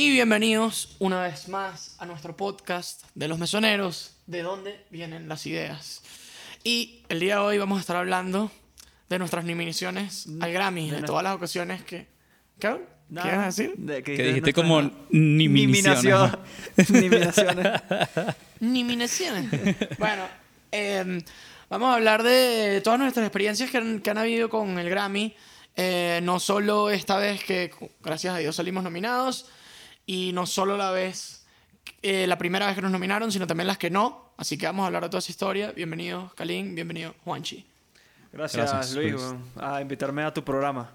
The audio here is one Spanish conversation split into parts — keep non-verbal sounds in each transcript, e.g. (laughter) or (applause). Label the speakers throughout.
Speaker 1: Y bienvenidos una vez más a nuestro podcast de los mesoneros, de dónde vienen las ideas. Y el día de hoy vamos a estar hablando de nuestras nominaciones al Grammy, de, todas las ocasiones que... ¿Qué? ¿Qué vas a decir?
Speaker 2: De
Speaker 3: Que dijiste como niminaciones.
Speaker 2: Niminaciones. (laughs)
Speaker 1: Niminaciones. bueno, eh, vamos a hablar de todas nuestras experiencias que han, que han habido con el Grammy. Eh, no solo esta vez que, gracias a Dios, salimos nominados. Y no solo la vez, eh, la primera vez que nos nominaron, sino también las que no. Así que vamos a hablar de toda esa historia. Bienvenido, Kalin. Bienvenido, Juanchi.
Speaker 2: Gracias,
Speaker 3: Gracias,
Speaker 2: Luis, a invitarme a tu programa.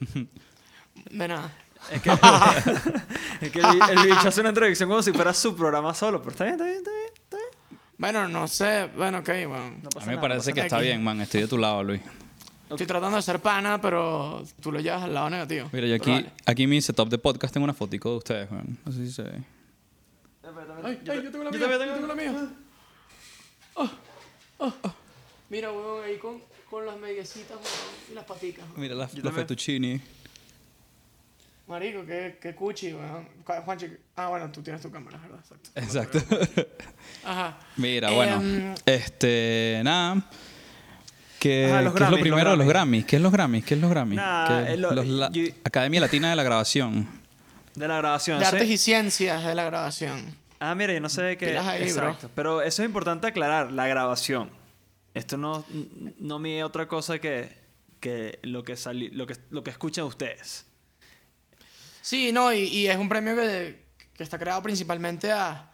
Speaker 2: (laughs)
Speaker 1: De nada.
Speaker 2: Es que, (laughs) es que el, el bicho hace una introducción como si fuera su programa solo, pero está bien, está bien, está bien. Está bien.
Speaker 1: Bueno, no sé. Bueno, ok, bueno.
Speaker 2: No
Speaker 3: A mí me
Speaker 2: nada,
Speaker 3: parece que está
Speaker 1: aquí.
Speaker 3: bien, man. Estoy de tu lado, Luis.
Speaker 1: Estoy tratando de ser pana, pero tú lo llevas al lado negativo.
Speaker 3: Mira, yo
Speaker 1: Pero
Speaker 3: aquí,
Speaker 1: vale.
Speaker 3: aquí en mi setup de podcast tengo una fotico de ustedes, man. No sé si se ve.
Speaker 1: Ay, ay, yo tengo la mía. Yo
Speaker 2: también
Speaker 1: tengo la mía. Oh, oh, oh. Mira, weón, ahí con, con las mediecitas weón, y las paticas. weón.
Speaker 3: Mira la-
Speaker 2: también.
Speaker 3: fettuccini.
Speaker 1: Marico, qué, qué cuchi, weón. Ju- Juanchi, ah, bueno, tú tienes tu cámara, ¿verdad? Exacto.
Speaker 3: Exacto.
Speaker 1: Ajá.
Speaker 3: Mira,
Speaker 1: Em,
Speaker 3: bueno. Este, nada. ¿Qué,
Speaker 2: Ajá, los
Speaker 3: qué es lo primero
Speaker 2: los
Speaker 3: de los
Speaker 2: Grammys.
Speaker 3: ¿Qué es los Grammys? ¿Qué es los Grammys?
Speaker 2: Nah,
Speaker 3: ¿Qué-
Speaker 2: es lo-
Speaker 3: los la-
Speaker 2: yo-
Speaker 3: Academia Latina de la Grabación.
Speaker 2: De la grabación.
Speaker 1: De
Speaker 2: ¿sí?
Speaker 1: artes y ciencias de la grabación.
Speaker 2: Ah, mira, yo no sé qué.
Speaker 1: Ahí, bro.
Speaker 2: Exacto. Pero eso es importante aclarar, la grabación. Esto no, no mide otra cosa que, que lo que sali- lo que lo que escuchan ustedes.
Speaker 1: Sí, no, y, y es un premio que, que está creado principalmente a,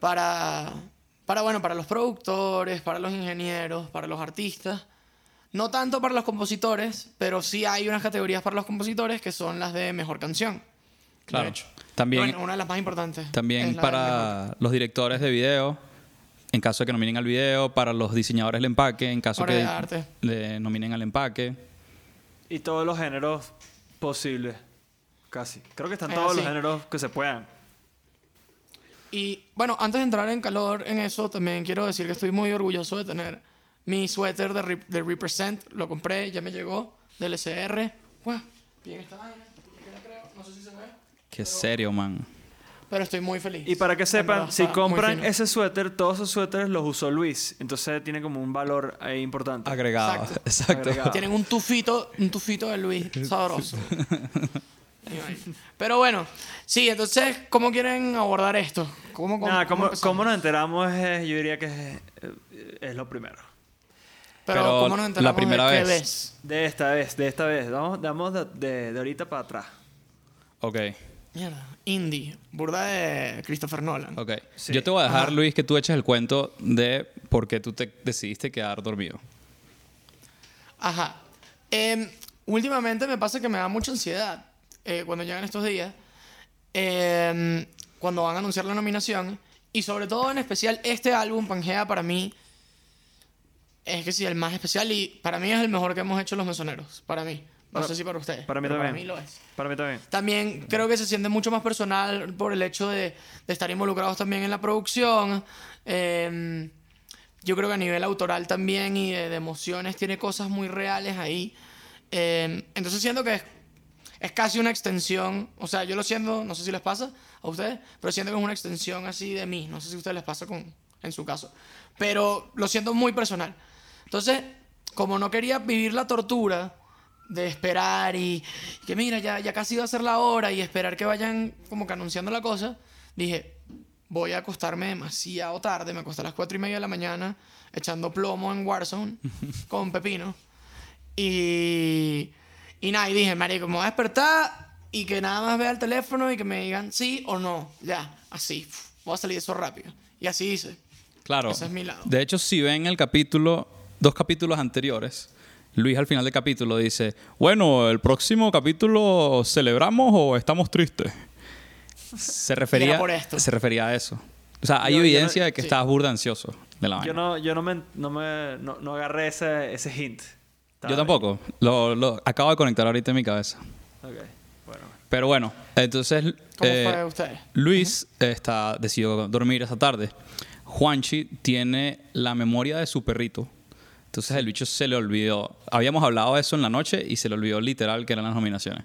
Speaker 1: para, para, bueno, para los productores, para los ingenieros, para los artistas. No tanto para los compositores, pero sí hay unas categorías para los compositores que son las de mejor canción.
Speaker 3: Claro.
Speaker 1: De hecho.
Speaker 3: También,
Speaker 1: Bueno, una de las más importantes. es
Speaker 3: también
Speaker 1: de
Speaker 3: para los directores de video, en caso de que nominen al video, para los diseñadores del empaque, en caso
Speaker 1: Obra
Speaker 3: que
Speaker 1: de arte.
Speaker 3: le nominen al empaque.
Speaker 2: Y todos los géneros posibles. Casi. Creo que están
Speaker 1: Es
Speaker 2: todos los
Speaker 1: así.
Speaker 2: géneros que se puedan.
Speaker 1: Y bueno, antes de entrar en calor en eso, también quiero decir que estoy muy orgulloso de tener mi suéter de, Re- de Represent. Lo compré, ya me llegó, del SR. Guau, bien esta vaina. No sé si se ve.
Speaker 3: Qué serio, man.
Speaker 1: Pero estoy muy feliz.
Speaker 2: Y para que sepan,
Speaker 1: verdad,
Speaker 2: si compran ese suéter, todos esos suéteres los usó Luis. Entonces tiene como un valor ahí importante.
Speaker 3: Agregado.
Speaker 1: Exacto.
Speaker 3: Exacto.
Speaker 2: Agregado.
Speaker 1: Tienen un tufito, un tufito de Luis (laughs) sabroso. Pero bueno, sí, entonces, ¿cómo quieren abordar esto? ¿Cómo, cómo,
Speaker 2: Nada,
Speaker 1: cómo
Speaker 2: ¿cómo, nos enteramos? Es- yo diría que es, eh, es lo primero.
Speaker 1: Pero,
Speaker 3: Pero
Speaker 1: ¿cómo nos enteramos
Speaker 3: la primera
Speaker 1: de qué
Speaker 3: vez.
Speaker 2: De esta vez, de esta vez. Vamos, damos de, de- de ahorita para atrás.
Speaker 3: Ok,
Speaker 1: Mierda, indie, burda de Christopher Nolan.
Speaker 3: ok.
Speaker 2: Sí.
Speaker 3: Yo te voy a dejar,
Speaker 1: Ajá.
Speaker 3: Luis, que tú eches el cuento de por qué tú te decidiste quedar dormido.
Speaker 1: Ajá. Em, últimamente me pasa que me da mucha ansiedad eh, cuando llegan estos días, em, cuando van a anunciar la nominación, y sobre todo en especial este álbum, Pangea, para mí es que sí, el más especial y para mí es el mejor que hemos hecho los mesoneros, para mí. No
Speaker 2: Para-
Speaker 1: sé si para ustedes.
Speaker 2: para mí también.
Speaker 1: Para mí lo es.
Speaker 2: Para mí también.
Speaker 1: También creo que se siente mucho más personal por el hecho de, de estar involucrados también en la producción. Eh, yo creo que a nivel autoral también y de, de emociones tiene cosas muy reales ahí. Eh, entonces siento que es, es casi una extensión, o sea, yo lo siento, no sé si les pasa a ustedes, pero siento que es una extensión así de mí. No sé si a ustedes les pasa con, en su caso. Pero lo siento muy personal. Entonces, como no quería vivir la tortura de esperar y, y que mira, ya, ya casi va a ser la hora y esperar que vayan como que anunciando la cosa, dije, voy a acostarme demasiado tarde, me acosté a las cuatro y media de la mañana echando plomo en Warzone (laughs) con Pepino. Y, y nada, y dije, marico, me voy a despertar y que nada más vea el teléfono y que me digan sí o no, ya, así, voy a salir de eso rápido. Y así hice.
Speaker 3: Claro.
Speaker 1: Ese es mi lado.
Speaker 3: De hecho, si ven el capítulo, dos capítulos anteriores, Luis al final del capítulo dice, bueno, el próximo capítulo celebramos o estamos tristes. Se (laughs) refería,
Speaker 1: por esto.
Speaker 3: se refería a eso. O sea, hay
Speaker 2: Yo- yo no-
Speaker 3: evidencia de que
Speaker 1: sí.
Speaker 3: estabas burda ansioso de la
Speaker 2: Yo no, yo no me, no me no, no agarré ese, ese hint.
Speaker 3: Yo tampoco. Lo, lo acabo de conectar ahorita en mi cabeza.
Speaker 2: Ok, bueno.
Speaker 3: Pero bueno, entonces
Speaker 1: ¿Cómo
Speaker 3: eh,
Speaker 1: fue ustedes?
Speaker 3: Luis está, decidió dormir esa tarde. Juanchi tiene la memoria de su perrito. Entonces el bicho se le olvidó. Habíamos hablado de eso en la noche y se le olvidó literal que eran las nominaciones.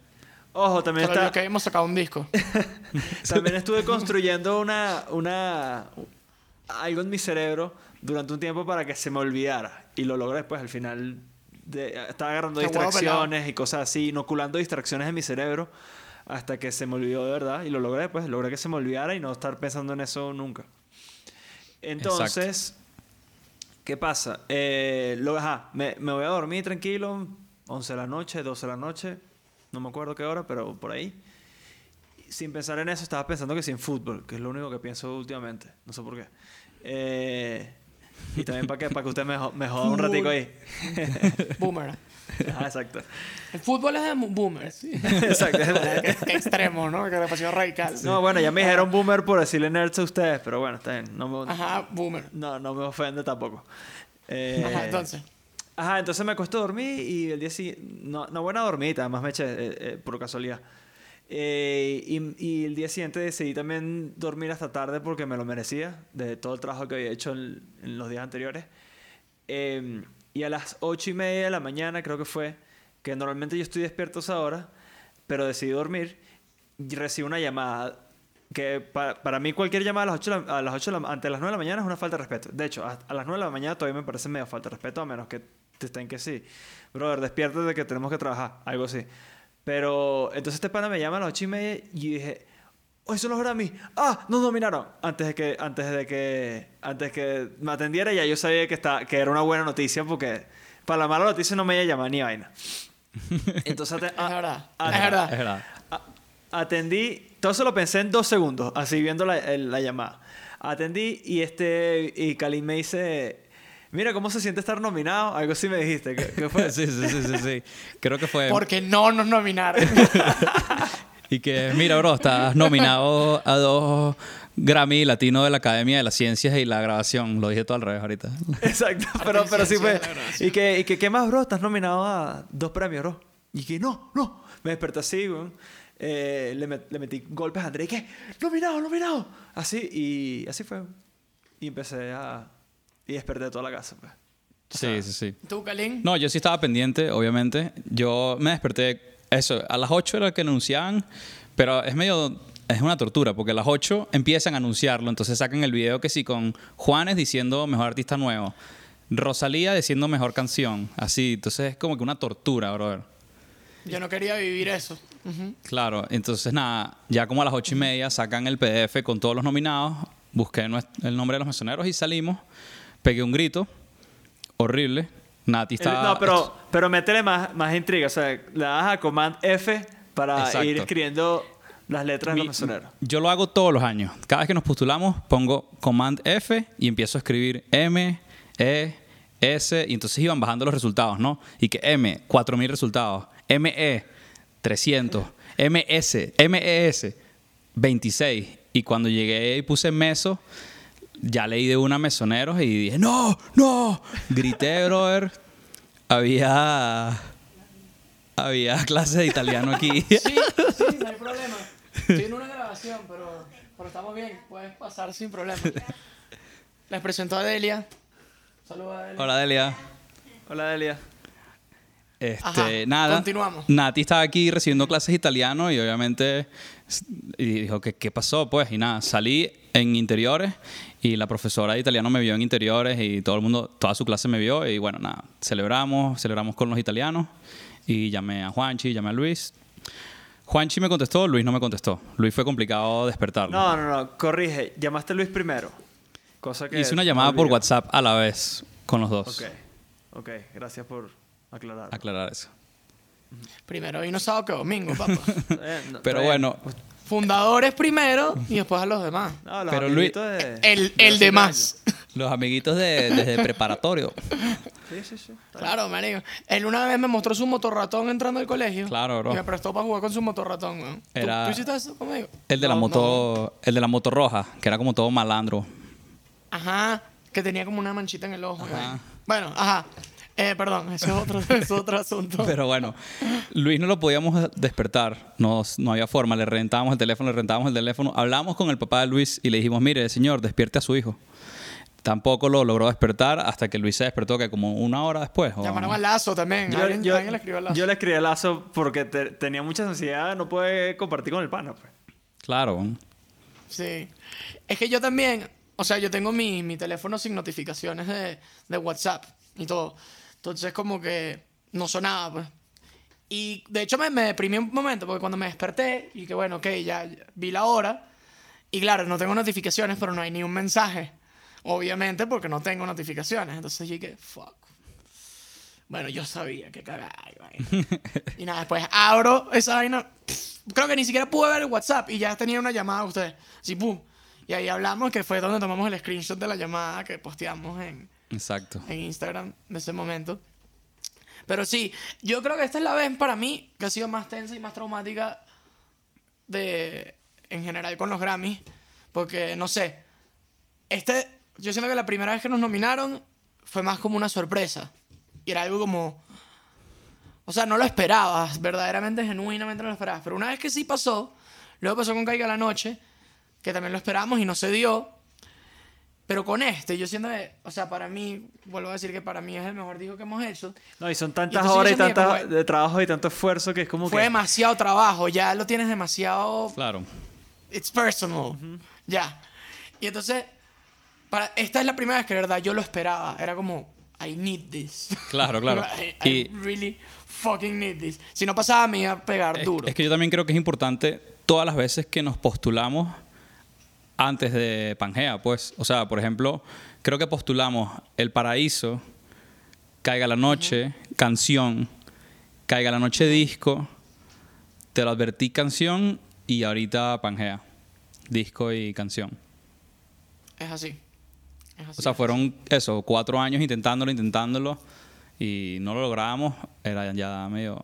Speaker 2: Ojo, también
Speaker 1: Solo
Speaker 2: está...
Speaker 1: que hemos sacado un disco. (laughs)
Speaker 2: También estuve construyendo una, una, algo en mi cerebro durante un tiempo para que se me olvidara. Y lo logré después, al final. De, estaba agarrando
Speaker 1: huevo
Speaker 2: distracciones y cosas así, inoculando distracciones en mi cerebro hasta que se me olvidó de verdad. Y lo logré, pues, logré que se me olvidara y no estar pensando en eso nunca. Entonces, ¿qué pasa? Eh, lo, ajá, me, me voy a dormir tranquilo, 11 de la noche, 12 de la noche, no me acuerdo qué hora, pero por ahí sin pensar en eso, estaba pensando que sin fútbol, que es lo único que pienso últimamente. No sé por qué. Eh, y también para que, para que usted me, me joda un ratico ahí. (laughs)
Speaker 1: Boomer.
Speaker 2: Ah, exacto.
Speaker 1: El fútbol es de boomers. sí. (laughs)
Speaker 2: exacto.
Speaker 1: Extremo, ¿no? Que demasiado radical.
Speaker 2: No, bueno, ya me dijeron boomer por decirle nerds a ustedes, pero bueno, está bien. No me,
Speaker 1: Ajá, boomer.
Speaker 2: no, no me ofende tampoco. Eh,
Speaker 1: Ajá, entonces.
Speaker 2: Ajá, entonces me acuesto a dormir y el día siguiente... No, no buena dormita, además me eché eh, eh, por casualidad. Eh, y, el día siguiente decidí también dormir hasta tarde porque me lo merecía, de todo el trabajo que había hecho en, los días anteriores. Eh, y a las ocho y media de la mañana creo que fue, que normalmente yo estoy despierto a esa hora, pero decidí dormir, y recibo una llamada que pa- para mí cualquier llamada a las 8 de la, a las 8 de la- ante las 9 de la mañana es una falta de respeto. De hecho, a, las 9 de la mañana todavía me parece medio falta de respeto, a menos que te estén que sí. Brother, despiértate que tenemos que trabajar, algo así. Pero entonces este pana me llama a las 8 y media y dije, hoy son los Grammy. Ah, nos nominaron. Antes de que, antes de que, antes que me atendiera ya yo sabía que, está, que era una buena noticia porque para la mala noticia no me iba a llamar ni vaina. (laughs) Entonces,
Speaker 1: Es verdad. es verdad.
Speaker 3: Es verdad.
Speaker 2: a- Atendí, todo eso lo pensé en dos segundos, así viendo la, el- la llamada. Atendí y este y Kalim me dice, mira cómo se siente estar nominado, algo así me dijiste, ¿qué, qué fue? (laughs)
Speaker 3: sí, sí, sí, sí, sí. Creo que fue.
Speaker 1: Porque no nos nominaron. (laughs)
Speaker 3: Y que, mira, bro, estás nominado a dos Grammy Latino de la Academia de las Ciencias y la Grabación. Lo dije todo al revés ahorita.
Speaker 2: Exacto, pero, pero sí fue. Y que, y que, ¿qué más, bro? Estás nominado a dos premios, bro. Y que, no, no. Me desperté así, weón. Eh, le, met- le metí golpes a André y que, nominado, nominado. Así, y así fue. Y empecé a. Y desperté toda la casa, pues.
Speaker 3: Sí, sí, sí.
Speaker 1: ¿Tú, Kalin?
Speaker 3: No, yo sí estaba pendiente, obviamente. Yo me desperté, eso, a las 8 era que anunciaban, pero es medio, es una tortura, porque a las 8 empiezan a anunciarlo, entonces sacan el video que sí, con Juanes diciendo mejor artista nuevo, Rosalía diciendo mejor canción, así, entonces es como que una tortura, brother.
Speaker 1: Yo no quería vivir eso.
Speaker 3: Claro, entonces nada, ya como a las ocho y media sacan el PDF con todos los nominados, busqué el nombre de los mesoneros y salimos, pegué un grito horrible. Nati estaba...
Speaker 2: no, pero, pero métele más, más intriga. O sea, le das a Command F para
Speaker 3: Exacto.
Speaker 2: ir escribiendo las letras de los mesoneros.
Speaker 3: Yo lo hago todos los años. Cada vez que nos postulamos, pongo Command F y empiezo a escribir M, E, S, y entonces iban bajando los resultados, ¿no? Y que M, 4000 resultados. ME, 300. MS, MES, 26. Y cuando llegué y puse meso, ya leí de una mesoneros y dije, ¡No! ¡No! Grité, brother. Había. Había clases de italiano aquí.
Speaker 1: Sí, sí, no hay (laughs) problema. Estoy en una grabación, pero, pero estamos bien. Puedes pasar sin problema. Les presento a Delia. Saludos a Delia.
Speaker 3: Hola, Delia.
Speaker 2: Hola, Delia.
Speaker 3: Este,
Speaker 1: Ajá,
Speaker 3: nada.
Speaker 1: continuamos.
Speaker 3: Nati estaba aquí recibiendo clases de italiano y obviamente y dijo que qué pasó, pues, y nada, salí en interiores y la profesora de italiano me vio en interiores y todo el mundo, toda su clase me vio y bueno, nada, celebramos, celebramos con los italianos y llamé a Juanchi, llamé a Luis. Juanchi me contestó, Luis no me contestó. Luis fue complicado despertarlo.
Speaker 2: No, no, no. Corrige. Llamaste a Luis primero. Cosa que.
Speaker 3: Hice una llamada por. WhatsApp a la vez con los dos.
Speaker 2: Ok. Ok. Gracias por aclarar.
Speaker 3: Aclarar eso.
Speaker 1: Primero vino sábado que domingo, papá. (laughs)
Speaker 2: Eh, no,
Speaker 3: Pero
Speaker 2: está bien.
Speaker 1: Fundadores primero y después a los demás.
Speaker 2: No, los
Speaker 3: Pero
Speaker 2: de-
Speaker 1: El,
Speaker 2: de
Speaker 1: el
Speaker 2: los
Speaker 1: de
Speaker 2: cinco
Speaker 1: más.
Speaker 3: los amiguitos de, desde preparatorio.
Speaker 2: Sí, sí, sí.
Speaker 1: Claro, marico. Él una vez me mostró su motorratón entrando al colegio.
Speaker 3: Claro, bro.
Speaker 1: Y me prestó para jugar con su motorratón, weón. ¿Tú-
Speaker 3: Era-
Speaker 1: ¿Tú, hiciste eso conmigo?
Speaker 3: El de la
Speaker 1: No,
Speaker 3: moto, el de la moto roja, que era como todo malandro.
Speaker 1: Ajá. Que tenía como una manchita en el ojo.
Speaker 3: Ajá.
Speaker 1: Bueno, ajá. Eh, perdón, (laughs) eso es otro, eso es otro asunto.
Speaker 3: Pero bueno, Luis no lo podíamos despertar, no, no había forma, le rentábamos el teléfono, le rentábamos el teléfono, hablamos con el papá de Luis y le dijimos, mire, señor, despierte a su hijo. tampoco lo logró despertar hasta que Luis se despertó, que como una hora después. o-
Speaker 1: Llamaron a Lazo también.
Speaker 2: Yo,
Speaker 1: ¿Alguien,
Speaker 2: yo-
Speaker 1: alguien le escribió a Lazo.
Speaker 2: yo le escribí a Lazo porque te- tenía mucha ansiedad, no puede compartir con el pana. Pues.
Speaker 3: Claro.
Speaker 1: Sí. Es que yo también, o sea, yo tengo mi, mi teléfono sin notificaciones de, de WhatsApp y todo. Entonces como que no sonaba, pues. Y de hecho me, me deprimí un momento porque cuando me desperté y que bueno, ok, ya, ya vi la hora. Y claro, no tengo notificaciones, pero no hay ni un mensaje. Obviamente porque no tengo notificaciones. Entonces dije, fuck. Bueno, yo sabía que cagada. (laughs) y nada, después abro esa vaina. Creo que ni siquiera pude ver el WhatsApp y ya tenía una llamada de ustedes. Así, pum. Y ahí hablamos, que fue donde tomamos el screenshot de la llamada que posteamos en,
Speaker 3: Exacto.
Speaker 1: en Instagram de ese momento. Pero sí, yo creo que esta es la vez para mí que ha sido más tensa y más traumática de en general con los Grammys. Porque, no sé, este, yo siento que la primera vez que nos nominaron fue más como una sorpresa. Y era algo como... O sea, no lo esperabas, verdaderamente, genuinamente no lo esperabas. Pero una vez que sí pasó, luego pasó con Caiga la Noche, que también lo esperamos y no se dio. Pero con este, yo siento que, o sea, para mí, vuelvo a decir que para mí es el mejor disco que hemos hecho.
Speaker 2: No, y son tantas
Speaker 1: yo
Speaker 2: horas y tantas
Speaker 1: como-
Speaker 2: de trabajo y tanto esfuerzo que es como
Speaker 1: Fue
Speaker 2: que...
Speaker 1: demasiado trabajo, ya lo tienes demasiado
Speaker 3: Claro.
Speaker 1: It's personal. Ya. Y entonces, para, esta es la primera vez que de verdad yo lo esperaba. Era como, I need this.
Speaker 3: Claro, claro. (laughs)
Speaker 1: I, I
Speaker 3: Y-
Speaker 1: really fucking need this. Si no pasaba, me iba a pegar
Speaker 3: Es,
Speaker 1: duro.
Speaker 3: es que yo también creo que es importante todas las veces que nos postulamos antes de Pangea, pues. O sea, por ejemplo, creo que postulamos El Paraíso, Caiga la Noche, Canción, Caiga la Noche Disco, Te lo advertí Canción y ahorita Pangea. Disco y canción.
Speaker 1: Es así. Es así.
Speaker 3: O sea, fueron eso, cuatro años intentándolo, intentándolo y no lo logramos. Era ya medio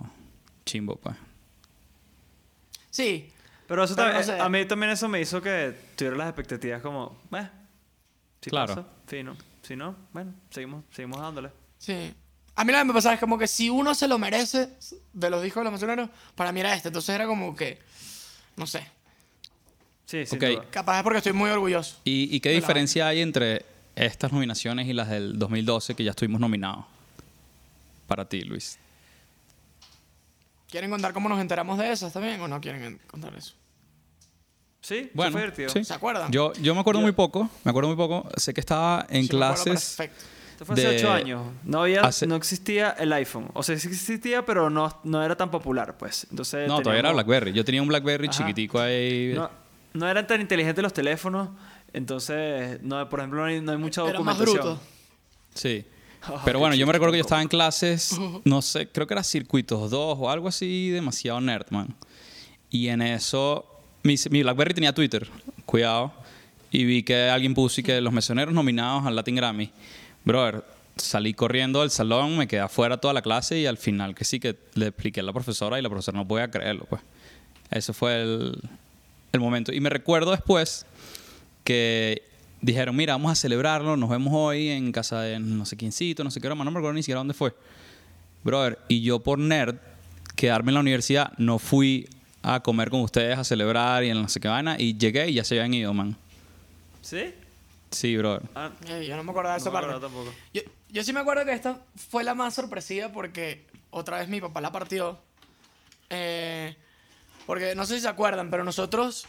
Speaker 3: chimbo, pues.
Speaker 1: Sí.
Speaker 2: Pero eso
Speaker 1: Pero
Speaker 2: también,
Speaker 1: no sé.
Speaker 2: a mí también eso me hizo que tuviera las expectativas como, eh, si
Speaker 3: Claro.
Speaker 2: pasa, fino. Si no, bueno, seguimos, seguimos dándole.
Speaker 1: Sí. A mí lo que me pasaba es como que si uno se lo merece de los discos de los misioneros, para mí era este. Entonces era como que, no sé.
Speaker 2: Sí, sin
Speaker 3: Ok.
Speaker 2: duda.
Speaker 1: Capaz es porque estoy muy orgulloso.
Speaker 3: ¿Y, y qué diferencia hay entre estas nominaciones y las del 2012 que ya estuvimos nominados? Para ti, Luis.
Speaker 1: ¿Quieren contar cómo nos enteramos de esas también o no quieren contar eso?
Speaker 2: Sí,
Speaker 3: Bueno,
Speaker 2: fue divertido.
Speaker 3: sí.
Speaker 1: ¿Se acuerdan?
Speaker 3: Yo, yo me acuerdo
Speaker 2: Yo-
Speaker 3: muy poco, me acuerdo muy poco. Sé que estaba en
Speaker 1: Sí,
Speaker 3: clases.
Speaker 1: perfecto.
Speaker 2: Esto fue hace
Speaker 3: de-
Speaker 2: ocho años. No había,
Speaker 3: hace-
Speaker 2: no existía el iPhone. O sea, sí existía, pero no, no era tan popular, pues. Entonces
Speaker 3: No, todavía era BlackBerry. Yo tenía un BlackBerry
Speaker 2: Ajá.
Speaker 3: chiquitico ahí.
Speaker 2: No, no eran tan inteligentes los teléfonos. Entonces, no, por ejemplo, no hay, no hay mucha
Speaker 1: Era más
Speaker 2: documentación.
Speaker 1: bruto.
Speaker 3: Sí. (laughs)
Speaker 2: Oh,
Speaker 3: Pero bueno, yo me recuerdo que yo estaba en clases, (laughs) no sé, creo que era Circuitos 2 o algo así, demasiado nerd, man. Y en eso, mi, mi BlackBerry tenía Twitter, cuidado, y vi que alguien puso y que los mesoneros nominados al Latin Grammy. Brother, salí corriendo del salón, me quedé afuera toda la clase y al final que sí que le expliqué a la profesora y la profesora no podía creerlo, pues. Ese fue el, el momento. Y me recuerdo después que dijeron, mira, vamos a celebrarlo, nos vemos hoy en casa de no sé quiéncito, no sé qué broma, no me recuerdo ni siquiera dónde fue. Brother, y yo por nerd, quedarme en la universidad, no fui a comer con ustedes, a celebrar y en no sé qué vaina, y llegué y ya se habían ido, man.
Speaker 2: ¿Sí?
Speaker 3: Sí, brother.
Speaker 2: Ah,
Speaker 1: Eh, yo no me acordaba de
Speaker 2: no
Speaker 1: esa parte.
Speaker 2: tampoco.
Speaker 1: Yo, yo sí me acuerdo que esta fue la más sorpresiva porque otra vez mi papá la partió. Eh, porque no sé si se acuerdan, pero nosotros,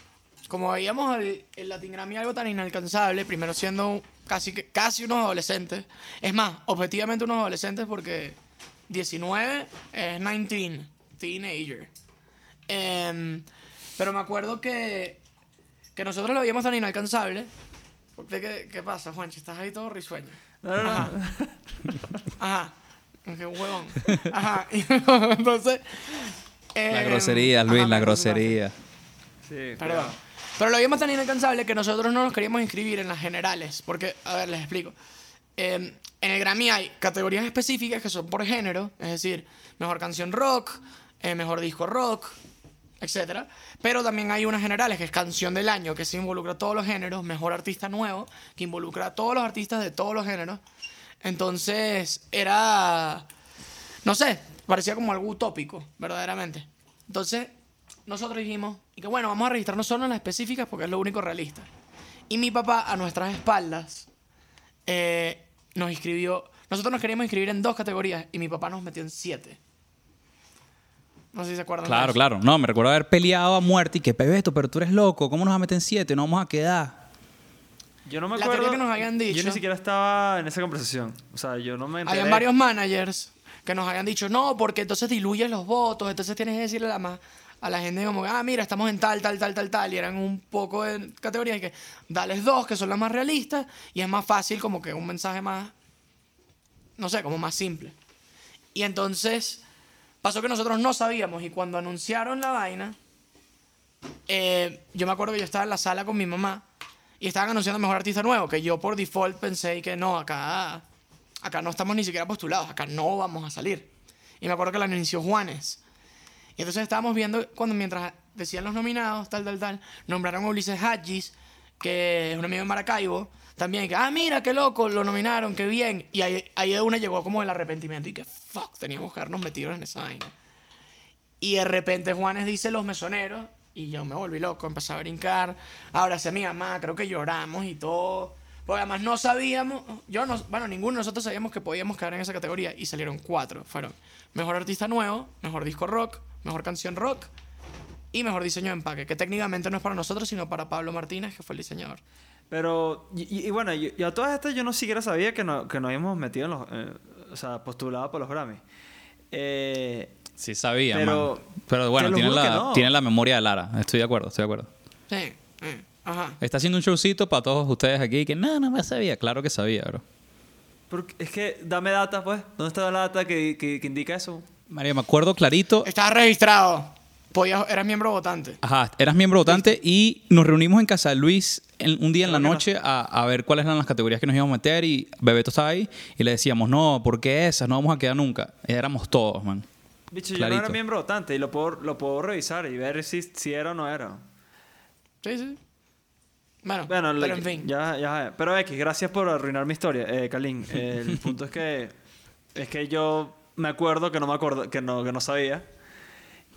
Speaker 1: como veíamos el, el Latin Grammy algo tan inalcanzable, primero siendo casi, que- casi unos adolescentes, es más, objetivamente unos adolescentes porque 19 es 19, teenager. Em, pero me acuerdo que, que nosotros lo veíamos tan inalcanzable. ¿Qué, qué, qué pasa, Juanchi? Estás ahí todo risueño.
Speaker 2: No, no, no.
Speaker 1: Ajá. (laughs) Ajá. Qué huevón. Ajá. Y (laughs) entonces.
Speaker 3: La
Speaker 1: eh,
Speaker 3: grosería, Luis,
Speaker 1: ajá,
Speaker 3: la grosería.
Speaker 2: Sí,
Speaker 1: Perdón. Pero lo vimos tan inalcanzable que nosotros no nos queríamos inscribir en las generales. Porque, a ver, les explico. Eh, en el Grammy hay categorías específicas que son por género, es decir, mejor canción rock, eh, mejor disco rock, etc. Pero también hay unas generales, que es canción del año, que se involucra a todos los géneros, mejor artista nuevo, que involucra a todos los artistas de todos los géneros. Entonces, era. No sé, parecía como algo utópico, verdaderamente. Entonces, nosotros dijimos, y que bueno, vamos a registrarnos solo en las específicas porque es lo único realista. Y mi papá, a nuestras espaldas, eh, nos inscribió. Nosotros nos queríamos inscribir en dos categorías y mi papá nos metió en siete. No sé si se acuerdan. de
Speaker 3: Claro,
Speaker 1: eso.
Speaker 3: claro. No, me recuerdo haber peleado a muerte y que, Pebeto, pero tú eres loco. ¿Cómo nos vas a meter en siete? No vamos a quedar.
Speaker 2: Yo no me
Speaker 1: La
Speaker 2: acuerdo.
Speaker 1: teoría que nos habían
Speaker 2: Yo
Speaker 1: dicho-
Speaker 2: ni siquiera estaba en esa conversación. O sea, yo no me enteré.
Speaker 1: Habían varios managers que nos habían dicho, no, porque entonces diluyes los votos, entonces tienes que decirle a la, ma- a la gente como, ah, mira, estamos en tal, tal, tal, tal, tal, y eran un poco de categorías y que dales dos, que son las más realistas, y es más fácil como que un mensaje más, no sé, como más simple. Y entonces pasó que nosotros no sabíamos, y cuando anunciaron la vaina, eh, yo me acuerdo que yo estaba en la sala con mi mamá, y estaban anunciando Mejor Artista Nuevo, que yo por default pensé que no, acá, acá no estamos ni siquiera postulados, acá no vamos a salir. Y me acuerdo que la inició Juanes. Y entonces estábamos viendo cuando mientras decían los nominados, tal, tal, tal, nombraron a Ulises Hadjis, que es un amigo de Maracaibo, también, ah, mira, qué loco, lo nominaron, qué bien. Y ahí, ahí de una llegó como el arrepentimiento y que, fuck, teníamos que habernos metido en esa vaina. Y de repente Juanes dice los mesoneros y yo me volví loco, empecé a brincar. Ahora a mi mamá, creo que lloramos y todo. Porque además no sabíamos, yo no, bueno, ninguno de nosotros sabíamos que podíamos caer en esa categoría y salieron cuatro. Fueron Mejor Artista Nuevo, Mejor Disco Rock, Mejor Canción Rock y Mejor Diseño de Empaque, que técnicamente no es para nosotros, sino para Pablo Martínez, que fue el diseñador.
Speaker 2: Pero, y, y- y bueno, yo, a todas estas yo no siquiera sabía que, no, que nos habíamos metido en los. eh, o sea, postulado por los Grammy. Eh,
Speaker 3: Sí sabía,
Speaker 2: Pero-
Speaker 3: man. Pero bueno, tiene la,
Speaker 2: no.
Speaker 3: tiene la memoria de Lara. Estoy de acuerdo, estoy de acuerdo.
Speaker 1: Sí, eh, ajá.
Speaker 3: Está haciendo un showcito para todos ustedes aquí que no, no me sabía. Claro que sabía, bro.
Speaker 2: porque es que, dame data, pues. ¿Dónde está la data que, que, que indica eso?
Speaker 3: María, me acuerdo clarito.
Speaker 1: Estaba registrado. Podías, eras miembro votante.
Speaker 3: Ajá, eras miembro votante y nos reunimos en casa de Luis en- un día en la noche a, a ver cuáles eran las categorías que nos íbamos a meter y Bebeto estaba ahí y le decíamos, no, ¿por qué esas? No vamos a quedar nunca. Éramos todos, man.
Speaker 2: Bicho, yo no era miembro votante y lo puedo, lo puedo revisar y ver si, si era o no era.
Speaker 1: Sí, sí. Bueno,
Speaker 2: Bueno,
Speaker 1: pero en fin.
Speaker 2: Ya, ya. Pero X, gracias por arruinar mi historia, eh, Kalin. El (laughs) punto es que es que yo me acuerdo que no me acuerdo, que no, que no sabía.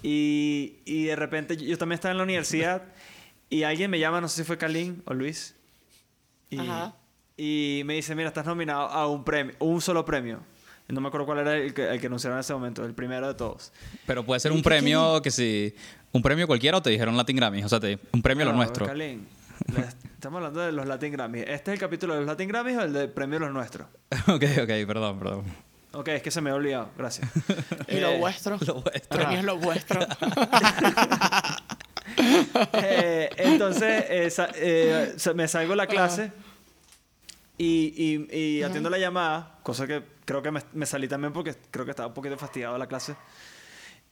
Speaker 2: Y, y de repente yo, yo también estaba en la universidad y alguien me llama, no sé si fue Kalin o Luis. Y,
Speaker 1: Ajá.
Speaker 2: y me dice, mira, estás nominado a un premio, un solo premio. No me acuerdo cuál era el que, el que anunciaron en ese momento, el primero de todos.
Speaker 3: Pero puede ser
Speaker 2: ¿Y
Speaker 3: un
Speaker 2: qué
Speaker 3: premio que si... Un premio cualquiera o te dijeron Latin Grammy. O sea, te- un premio lo
Speaker 2: No,
Speaker 3: nuestro.
Speaker 2: Kalin, estamos hablando de los Latin Grammys. ¿Este es el capítulo de los Latin Grammys o el del premio de los nuestros? (laughs)
Speaker 3: ok, ok, perdón, perdón.
Speaker 2: Ok, es que se me ha olvidado. Gracias. (laughs)
Speaker 1: ¿Y lo
Speaker 2: Eh,
Speaker 1: vuestro?
Speaker 3: lo vuestro.
Speaker 1: Premio es lo vuestro. (laughs)
Speaker 2: eh, entonces, eh, sa- eh, sa- me salgo de la clase y, y, y atiendo la llamada, cosa que creo que me, me salí también porque creo que estaba un poquito fastidiado de la clase.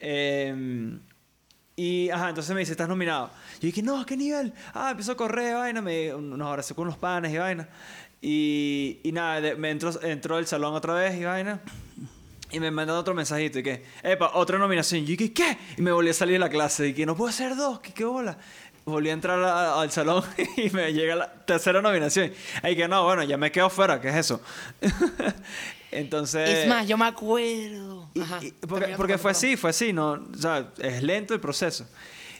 Speaker 2: Eh, y, ajá, entonces me dice, estás nominado. Yo dije, no, ¿a qué nivel? Ah, empezó a correr, vaina, me, nos abrazó con los panes y vaina. Y, y nada, me entró, entró el salón otra vez y vaina. Y me mandan otro mensajito y que, epa, otra nominación. Y yo dije, ¿qué? Y me volví a salir de la clase y que no puedo hacer dos, que qué bola. Volví a entrar a- al salón (laughs) y me llega la tercera nominación. Y que no, bueno, ya me quedo fuera, ¿qué es eso? (laughs) Entonces...
Speaker 1: es más, yo me acuerdo. Ajá.
Speaker 2: y- porque porque fue así, fue así, ¿no? O sea, es lento el proceso.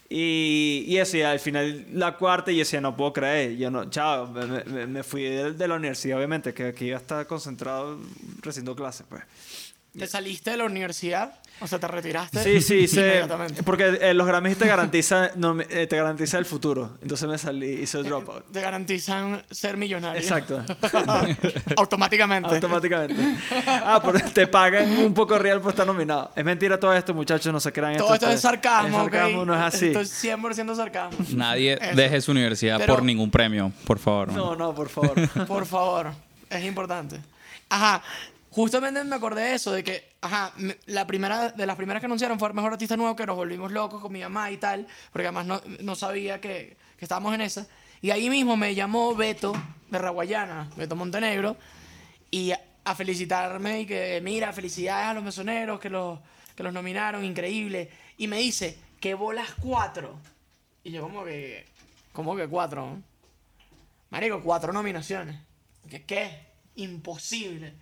Speaker 2: Y, y eso, y al final la cuarta, y decía, no puedo creer. Yo no, chao, me, me- me fui de, de la universidad, obviamente, que aquí iba a estar concentrado recibiendo clases, pues.
Speaker 1: ¿Te saliste de la universidad? O sea, te retiraste.
Speaker 2: Sí, sí, (laughs) sí. Porque eh, los Grammys te garantiza, no, me- eh, te garantiza el futuro. Entonces me salí, hice el dropout.
Speaker 1: Te garantizan ser millonario.
Speaker 2: Exacto. (laughs)
Speaker 1: Automáticamente.
Speaker 2: Automáticamente. Ah, pero te pagan un poco real por estar nominado. Es mentira todo esto, muchachos, no se crean
Speaker 1: Todo esto es
Speaker 2: ustedes.
Speaker 1: sarcasmo,
Speaker 2: Es sarcasmo,
Speaker 1: ¿ok?
Speaker 2: no es así.
Speaker 1: Esto es 100% sarcasmo.
Speaker 3: Nadie
Speaker 1: Eso.
Speaker 3: deje su universidad
Speaker 1: Pero-
Speaker 3: por ningún premio, por favor. man.
Speaker 2: No, no, por favor.
Speaker 1: Por favor, es importante. Ajá, justamente me acordé de eso, de que, ajá, la primera, de las primeras que anunciaron fue el mejor artista nuevo, que nos volvimos locos con mi mamá y tal, porque además no, no sabía que, que estábamos en esa. Y ahí mismo me llamó Beto de Raguayana, Beto Montenegro, y a, felicitarme y que, mira, felicidades a los mesoneros que los, que los nominaron, increíble. Y me dice, que bolas cuatro. Y yo como que, ¿cómo que cuatro? Marico, cuatro nominaciones. ¿Qué? ¿Qué? Imposible.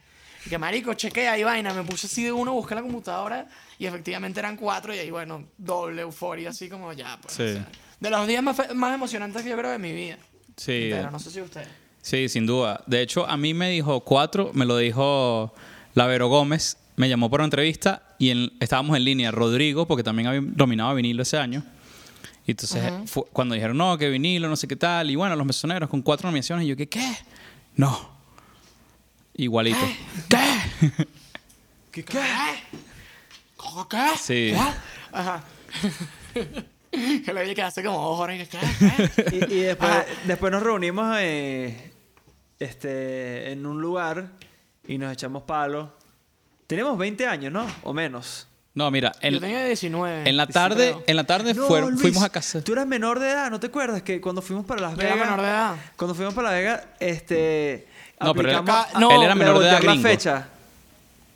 Speaker 1: Y que marico, chequea y vaina. Me puse así de uno, busqué la computadora y efectivamente eran cuatro y ahí, bueno, doble euforia, así como ya, pues.
Speaker 3: Sí.
Speaker 1: o sea, de los días más, más emocionantes que yo creo de mi vida.
Speaker 3: Sí.
Speaker 1: Entera, no sé si ustedes.
Speaker 3: Sí, sin duda. De hecho, a mí me dijo cuatro, me lo dijo Lavero Gómez, me llamó por una entrevista y en- estábamos en línea Rodrigo, porque también había dominado a vinilo ese año. Y entonces, fue- cuando dijeron, no, que vinilo, no sé qué tal, y bueno, los mesoneros con cuatro nominaciones, y yo, ¿qué? ¿Qué? No. Igualito.
Speaker 1: ¿Qué?
Speaker 2: ¿Qué?
Speaker 1: ¿Qué? ¿Cómo qué?
Speaker 3: Sí.
Speaker 1: ¿Qué? Ajá. que (laughs) le dije que hace como dos horas y.
Speaker 2: Y, y después,
Speaker 1: Ajá.
Speaker 2: después nos reunimos eh, este, en un lugar y nos echamos palos. Tenemos 20 años, ¿no? O menos.
Speaker 3: No, mira, en,
Speaker 1: Yo tenía 19.
Speaker 3: en la tarde, en la tarde
Speaker 2: No,
Speaker 3: fueron-
Speaker 2: Luis,
Speaker 3: fuimos a casa.
Speaker 2: Tú eras menor de edad, ¿no te acuerdas? Que cuando fuimos para Las
Speaker 1: Yo era
Speaker 2: Vegas.
Speaker 1: menor de edad.
Speaker 2: Cuando fuimos para Las Vegas, este.
Speaker 3: No, pero él-
Speaker 1: no,
Speaker 3: era menor de edad
Speaker 2: la fecha.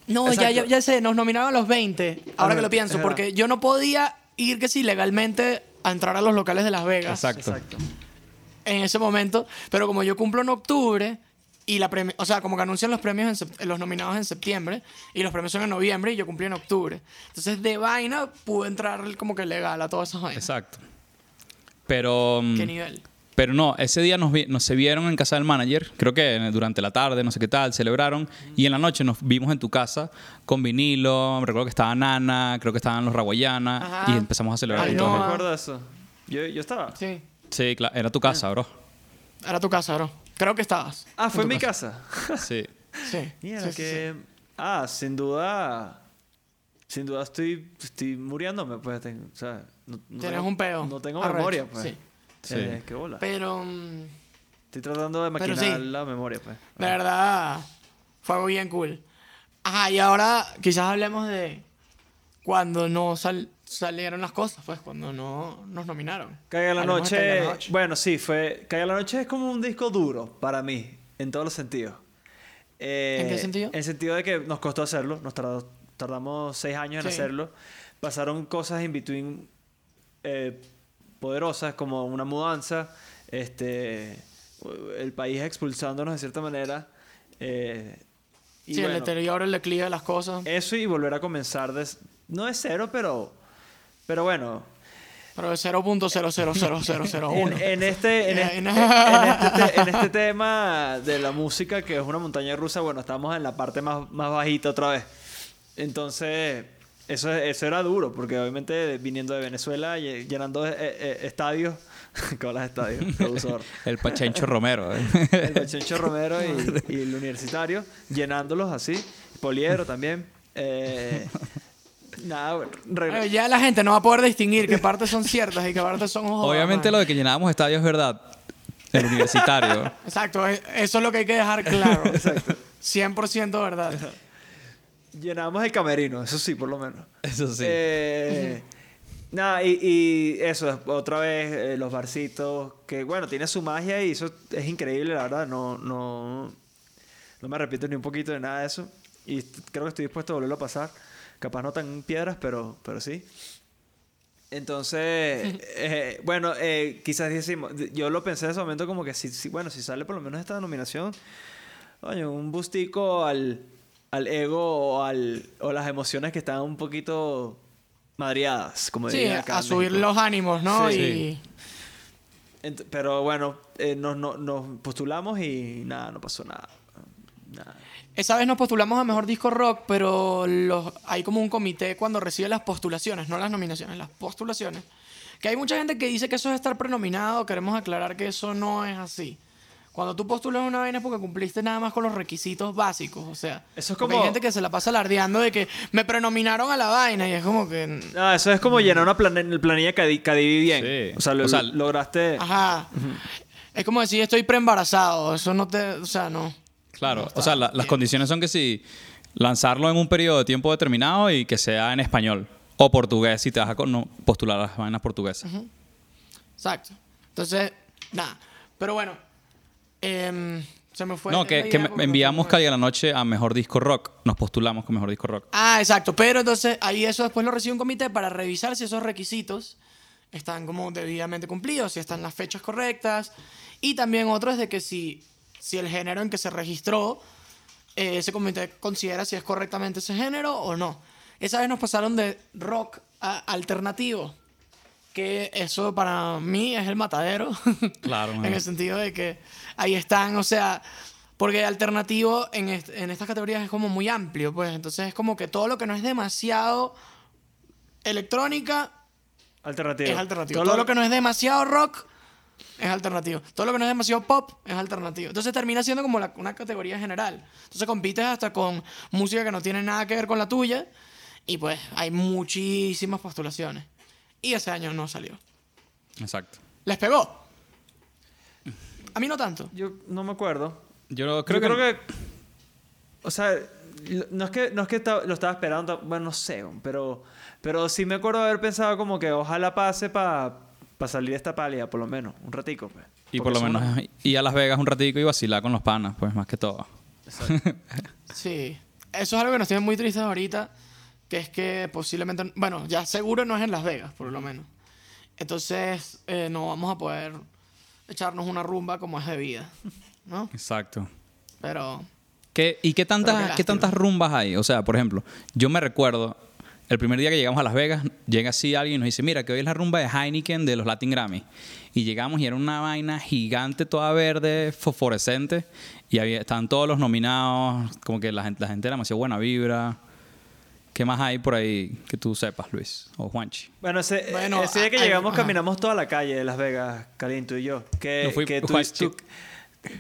Speaker 1: No, ya,
Speaker 2: Exacto.
Speaker 1: ya, ya sé, nos nominaron a los 20. Ahora que lo pienso, porque yo no podía ir que sí legalmente a entrar a los locales de Las Vegas
Speaker 3: Exacto.
Speaker 2: Exacto.
Speaker 1: en ese momento, pero como yo cumplo en octubre y la premi- o sea, como que anuncian los premios en los nominados en septiembre y los premios son en noviembre y yo cumplí en octubre. Entonces, de vaina pude entrar como que legal a todas esas vainas.
Speaker 3: Exacto. Pero. mm,
Speaker 1: ¿Qué nivel?
Speaker 3: Pero no, ese día nos, vi- nos se vieron en casa del manager, creo que durante la tarde, no sé qué tal, celebraron. Y en la noche nos vimos en tu casa con vinilo, me recuerdo que estaba Nana, creo que estaban los Raguayana, y empezamos a celebrar.
Speaker 1: Ay,
Speaker 2: no me acuerdo de eso. Yo, yo estaba.
Speaker 1: Sí.
Speaker 3: Sí, claro, era tu casa, bro.
Speaker 1: Era tu casa, bro. Creo que estabas.
Speaker 2: Ah, fue en mi casa. (laughs)
Speaker 3: Sí.
Speaker 1: Sí.
Speaker 2: Mira,
Speaker 1: Sí, sí,
Speaker 2: que. Ah, sin duda. Sin duda estoy, estoy muriéndome, pues. tengo- o sea, no, no
Speaker 1: Tienes
Speaker 2: tengo-
Speaker 1: un peo.
Speaker 2: No tengo
Speaker 1: arrecho,
Speaker 2: memoria, pues.
Speaker 1: Sí.
Speaker 3: Sí.
Speaker 2: Eh, qué bola.
Speaker 1: Pero, mm,
Speaker 2: Estoy tratando de maquinar
Speaker 1: sí.
Speaker 2: la memoria, pues.
Speaker 1: de verdad, fue algo bien cool. Ajá, y ahora quizás hablemos de cuando no sal- salieron las cosas, pues, cuando no nos nominaron.
Speaker 2: Caiga la
Speaker 1: Hablemos de Caiga
Speaker 2: noche.
Speaker 1: la Noche.
Speaker 2: Bueno, sí, fue. Caiga la noche es como un disco duro para mí, en todos los sentidos. Eh,
Speaker 1: ¿En qué sentido?
Speaker 2: En el sentido de que nos costó hacerlo, nos tardamos seis años en hacerlo. Pasaron cosas in between eh, poderosas, como una mudanza, este, el país expulsándonos de cierta manera. eh, y
Speaker 1: sí, el deterioro, el declive de las cosas.
Speaker 2: eso y volver a comenzar, des- no de cero, pero, pero bueno,
Speaker 1: Pero de 0.000001.
Speaker 2: en, en este, en, (laughs) este, en este en este tema de la música, que es una montaña rusa, bueno, estamos en la parte más, más bajita otra vez. Entonces, eso, eso era duro, porque obviamente viniendo de Venezuela, lle- llenando eh, eh, estadios, (laughs) ¿qué hablas de estadios? (laughs) Productor.
Speaker 3: El Pachencho Romero. ¿eh?
Speaker 2: El Pachencho Romero y, y el universitario, llenándolos así. Poliedro también. (laughs) Nada, bueno,
Speaker 1: ya la gente no va a poder distinguir qué partes son ciertas y qué partes son jodas,
Speaker 3: Obviamente
Speaker 1: man.
Speaker 3: lo de que llenábamos estadios es verdad. El universitario. (laughs)
Speaker 1: Exacto, e- eso es lo que hay que dejar claro. (laughs) 100% verdad.
Speaker 2: llenamos el camerino, eso sí, por lo menos.
Speaker 3: Eso sí.
Speaker 2: Eh, nada, y, y eso, otra vez, eh, los barcitos, que bueno, tiene su magia y eso es increíble, la verdad. No, no, no me arrepiento ni un poquito de nada de eso. Y creo que estoy dispuesto a volverlo a pasar. Capaz no tan piedras, pero, pero sí. Entonces, eh, bueno, eh, quizás decimos, yo lo pensé en ese momento como que si, si- bueno, si sale por lo menos esta nominación, Oye, un bustico al, al ego o, al, o las emociones que están un poquito madriadas, como
Speaker 1: Sí,
Speaker 2: dirían acá
Speaker 1: a subir
Speaker 2: México.
Speaker 1: los ánimos, ¿no?
Speaker 2: Sí.
Speaker 1: Y
Speaker 2: pero bueno, eh, nos, nos- nos postulamos y nada, no pasó nada. Nada.
Speaker 1: Esa vez nos postulamos a Mejor Disco Rock, pero los, hay como un comité cuando recibe las postulaciones, no las nominaciones, las postulaciones. Que hay mucha gente que dice que eso es estar prenominado, queremos aclarar que eso no es así. Cuando tú postulas una vaina es porque cumpliste nada más con los requisitos básicos, o sea.
Speaker 2: Eso es como-
Speaker 1: Hay gente que se la pasa alardeando de que me prenominaron a la vaina y es como que...
Speaker 2: Ah, eso es como llenar una plan- planilla Cadi- Cadivi bien.
Speaker 3: Sí.
Speaker 2: O sea, lo-
Speaker 3: O sea,
Speaker 2: lograste...
Speaker 1: Ajá. Es como decir, estoy preembarazado, eso no te... O sea, no.
Speaker 3: Claro,
Speaker 1: No
Speaker 3: o sea, la- las condiciones son que si lanzarlo en un periodo de tiempo determinado y que sea en español o portugués si te vas a postular las vainas portuguesas.
Speaker 1: Exacto. Entonces, nada. Pero bueno, em, se me fue.
Speaker 3: no, que, que enviamos
Speaker 1: fue-
Speaker 3: Caiga la Noche a Mejor Disco Rock. Nos postulamos con Mejor Disco Rock.
Speaker 1: Ah, exacto. Pero entonces ahí eso después lo recibe un comité para revisar si esos requisitos están como debidamente cumplidos, si están las fechas correctas. Y también otro es de que si, si el género en que se registró, eh, ese comité considera si es correctamente ese género o no. Esa vez nos pasaron de rock a alternativo. que eso para mí es el matadero. (laughs)
Speaker 3: Claro, man.
Speaker 1: en el sentido de que ahí están, o sea, porque alternativo en, est- en estas categorías es como muy amplio, pues. Entonces es como que todo lo que no es demasiado electrónica
Speaker 2: Alternativo.
Speaker 1: es alternativo. Todo, lo que no es demasiado rock es alternativo. Todo lo que no es demasiado pop es alternativo. Entonces termina siendo como la- una categoría general. Entonces compites hasta con música que no tiene nada que ver con la tuya. Y pues hay muchísimas postulaciones. Y ese año no salió.
Speaker 3: Exacto.
Speaker 1: ¿Les pegó? A mí no tanto.
Speaker 2: Yo no me acuerdo.
Speaker 3: Yo creo,
Speaker 2: Yo
Speaker 3: que,
Speaker 2: creo que... O sea, no es que, no es que lo estaba esperando, bueno, no sé, pero, pero sí me acuerdo haber pensado como que ojalá pase para salir de esta pálida, por lo menos, un ratico. Pues.
Speaker 3: Y
Speaker 2: Porque
Speaker 3: por lo menos
Speaker 2: una-
Speaker 3: ir a Las Vegas un ratico y vacilar con los panas, pues más que todo. (laughs)
Speaker 1: Sí. Eso es algo que nos tiene muy tristes ahorita. Que es que posiblemente. Bueno, ya seguro no es en Las Vegas, por lo menos. Entonces, eh, no vamos a poder echarnos una rumba como es de vida. ¿No?
Speaker 3: Exacto.
Speaker 1: Pero.
Speaker 3: ¿Qué, ¿Y qué tantas,
Speaker 1: qué
Speaker 3: tantas rumbas hay? O sea, por ejemplo, yo me recuerdo, el primer día que llegamos a Las Vegas, llega así alguien y nos dice, mira, que hoy es la rumba de Heineken de los Latin Grammy. Y llegamos y era una vaina gigante, toda verde, fosforescente. Y había, estaban todos los nominados, como que la gente, la gente era demasiado buena vibra. ¿Qué más hay por ahí que tú sepas, Luis? O Juanchi.
Speaker 2: Bueno, ese,
Speaker 1: Bueno,
Speaker 2: ese día que
Speaker 1: hay-
Speaker 2: llegamos
Speaker 1: ajá.
Speaker 2: caminamos toda la calle de Las Vegas, Kalin, tú y yo. Que,
Speaker 3: fui-
Speaker 2: que, tú, tú-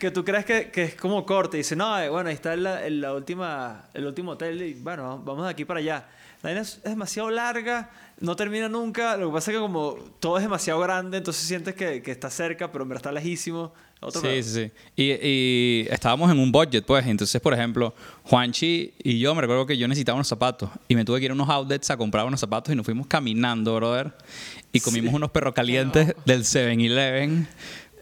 Speaker 2: que tú crees que, que es como corte. Y dice, no, eh, bueno, ahí está la, el- la última, el último hotel y bueno, vamos de aquí para allá. La vaina es, es demasiado larga, no termina nunca. Lo que pasa es que como todo es demasiado grande, entonces sientes que, que está cerca, pero en verdad está lejísimo. Otro
Speaker 3: Sí, sí, sí. Y, y estábamos en un budget, pues. Entonces, por ejemplo, Juanchi y yo me recuerdo que yo necesitaba unos zapatos. Y me tuve que ir a unos outlets a comprar unos zapatos y nos fuimos caminando, brother. Y comimos unos perros calientes del 7-Eleven.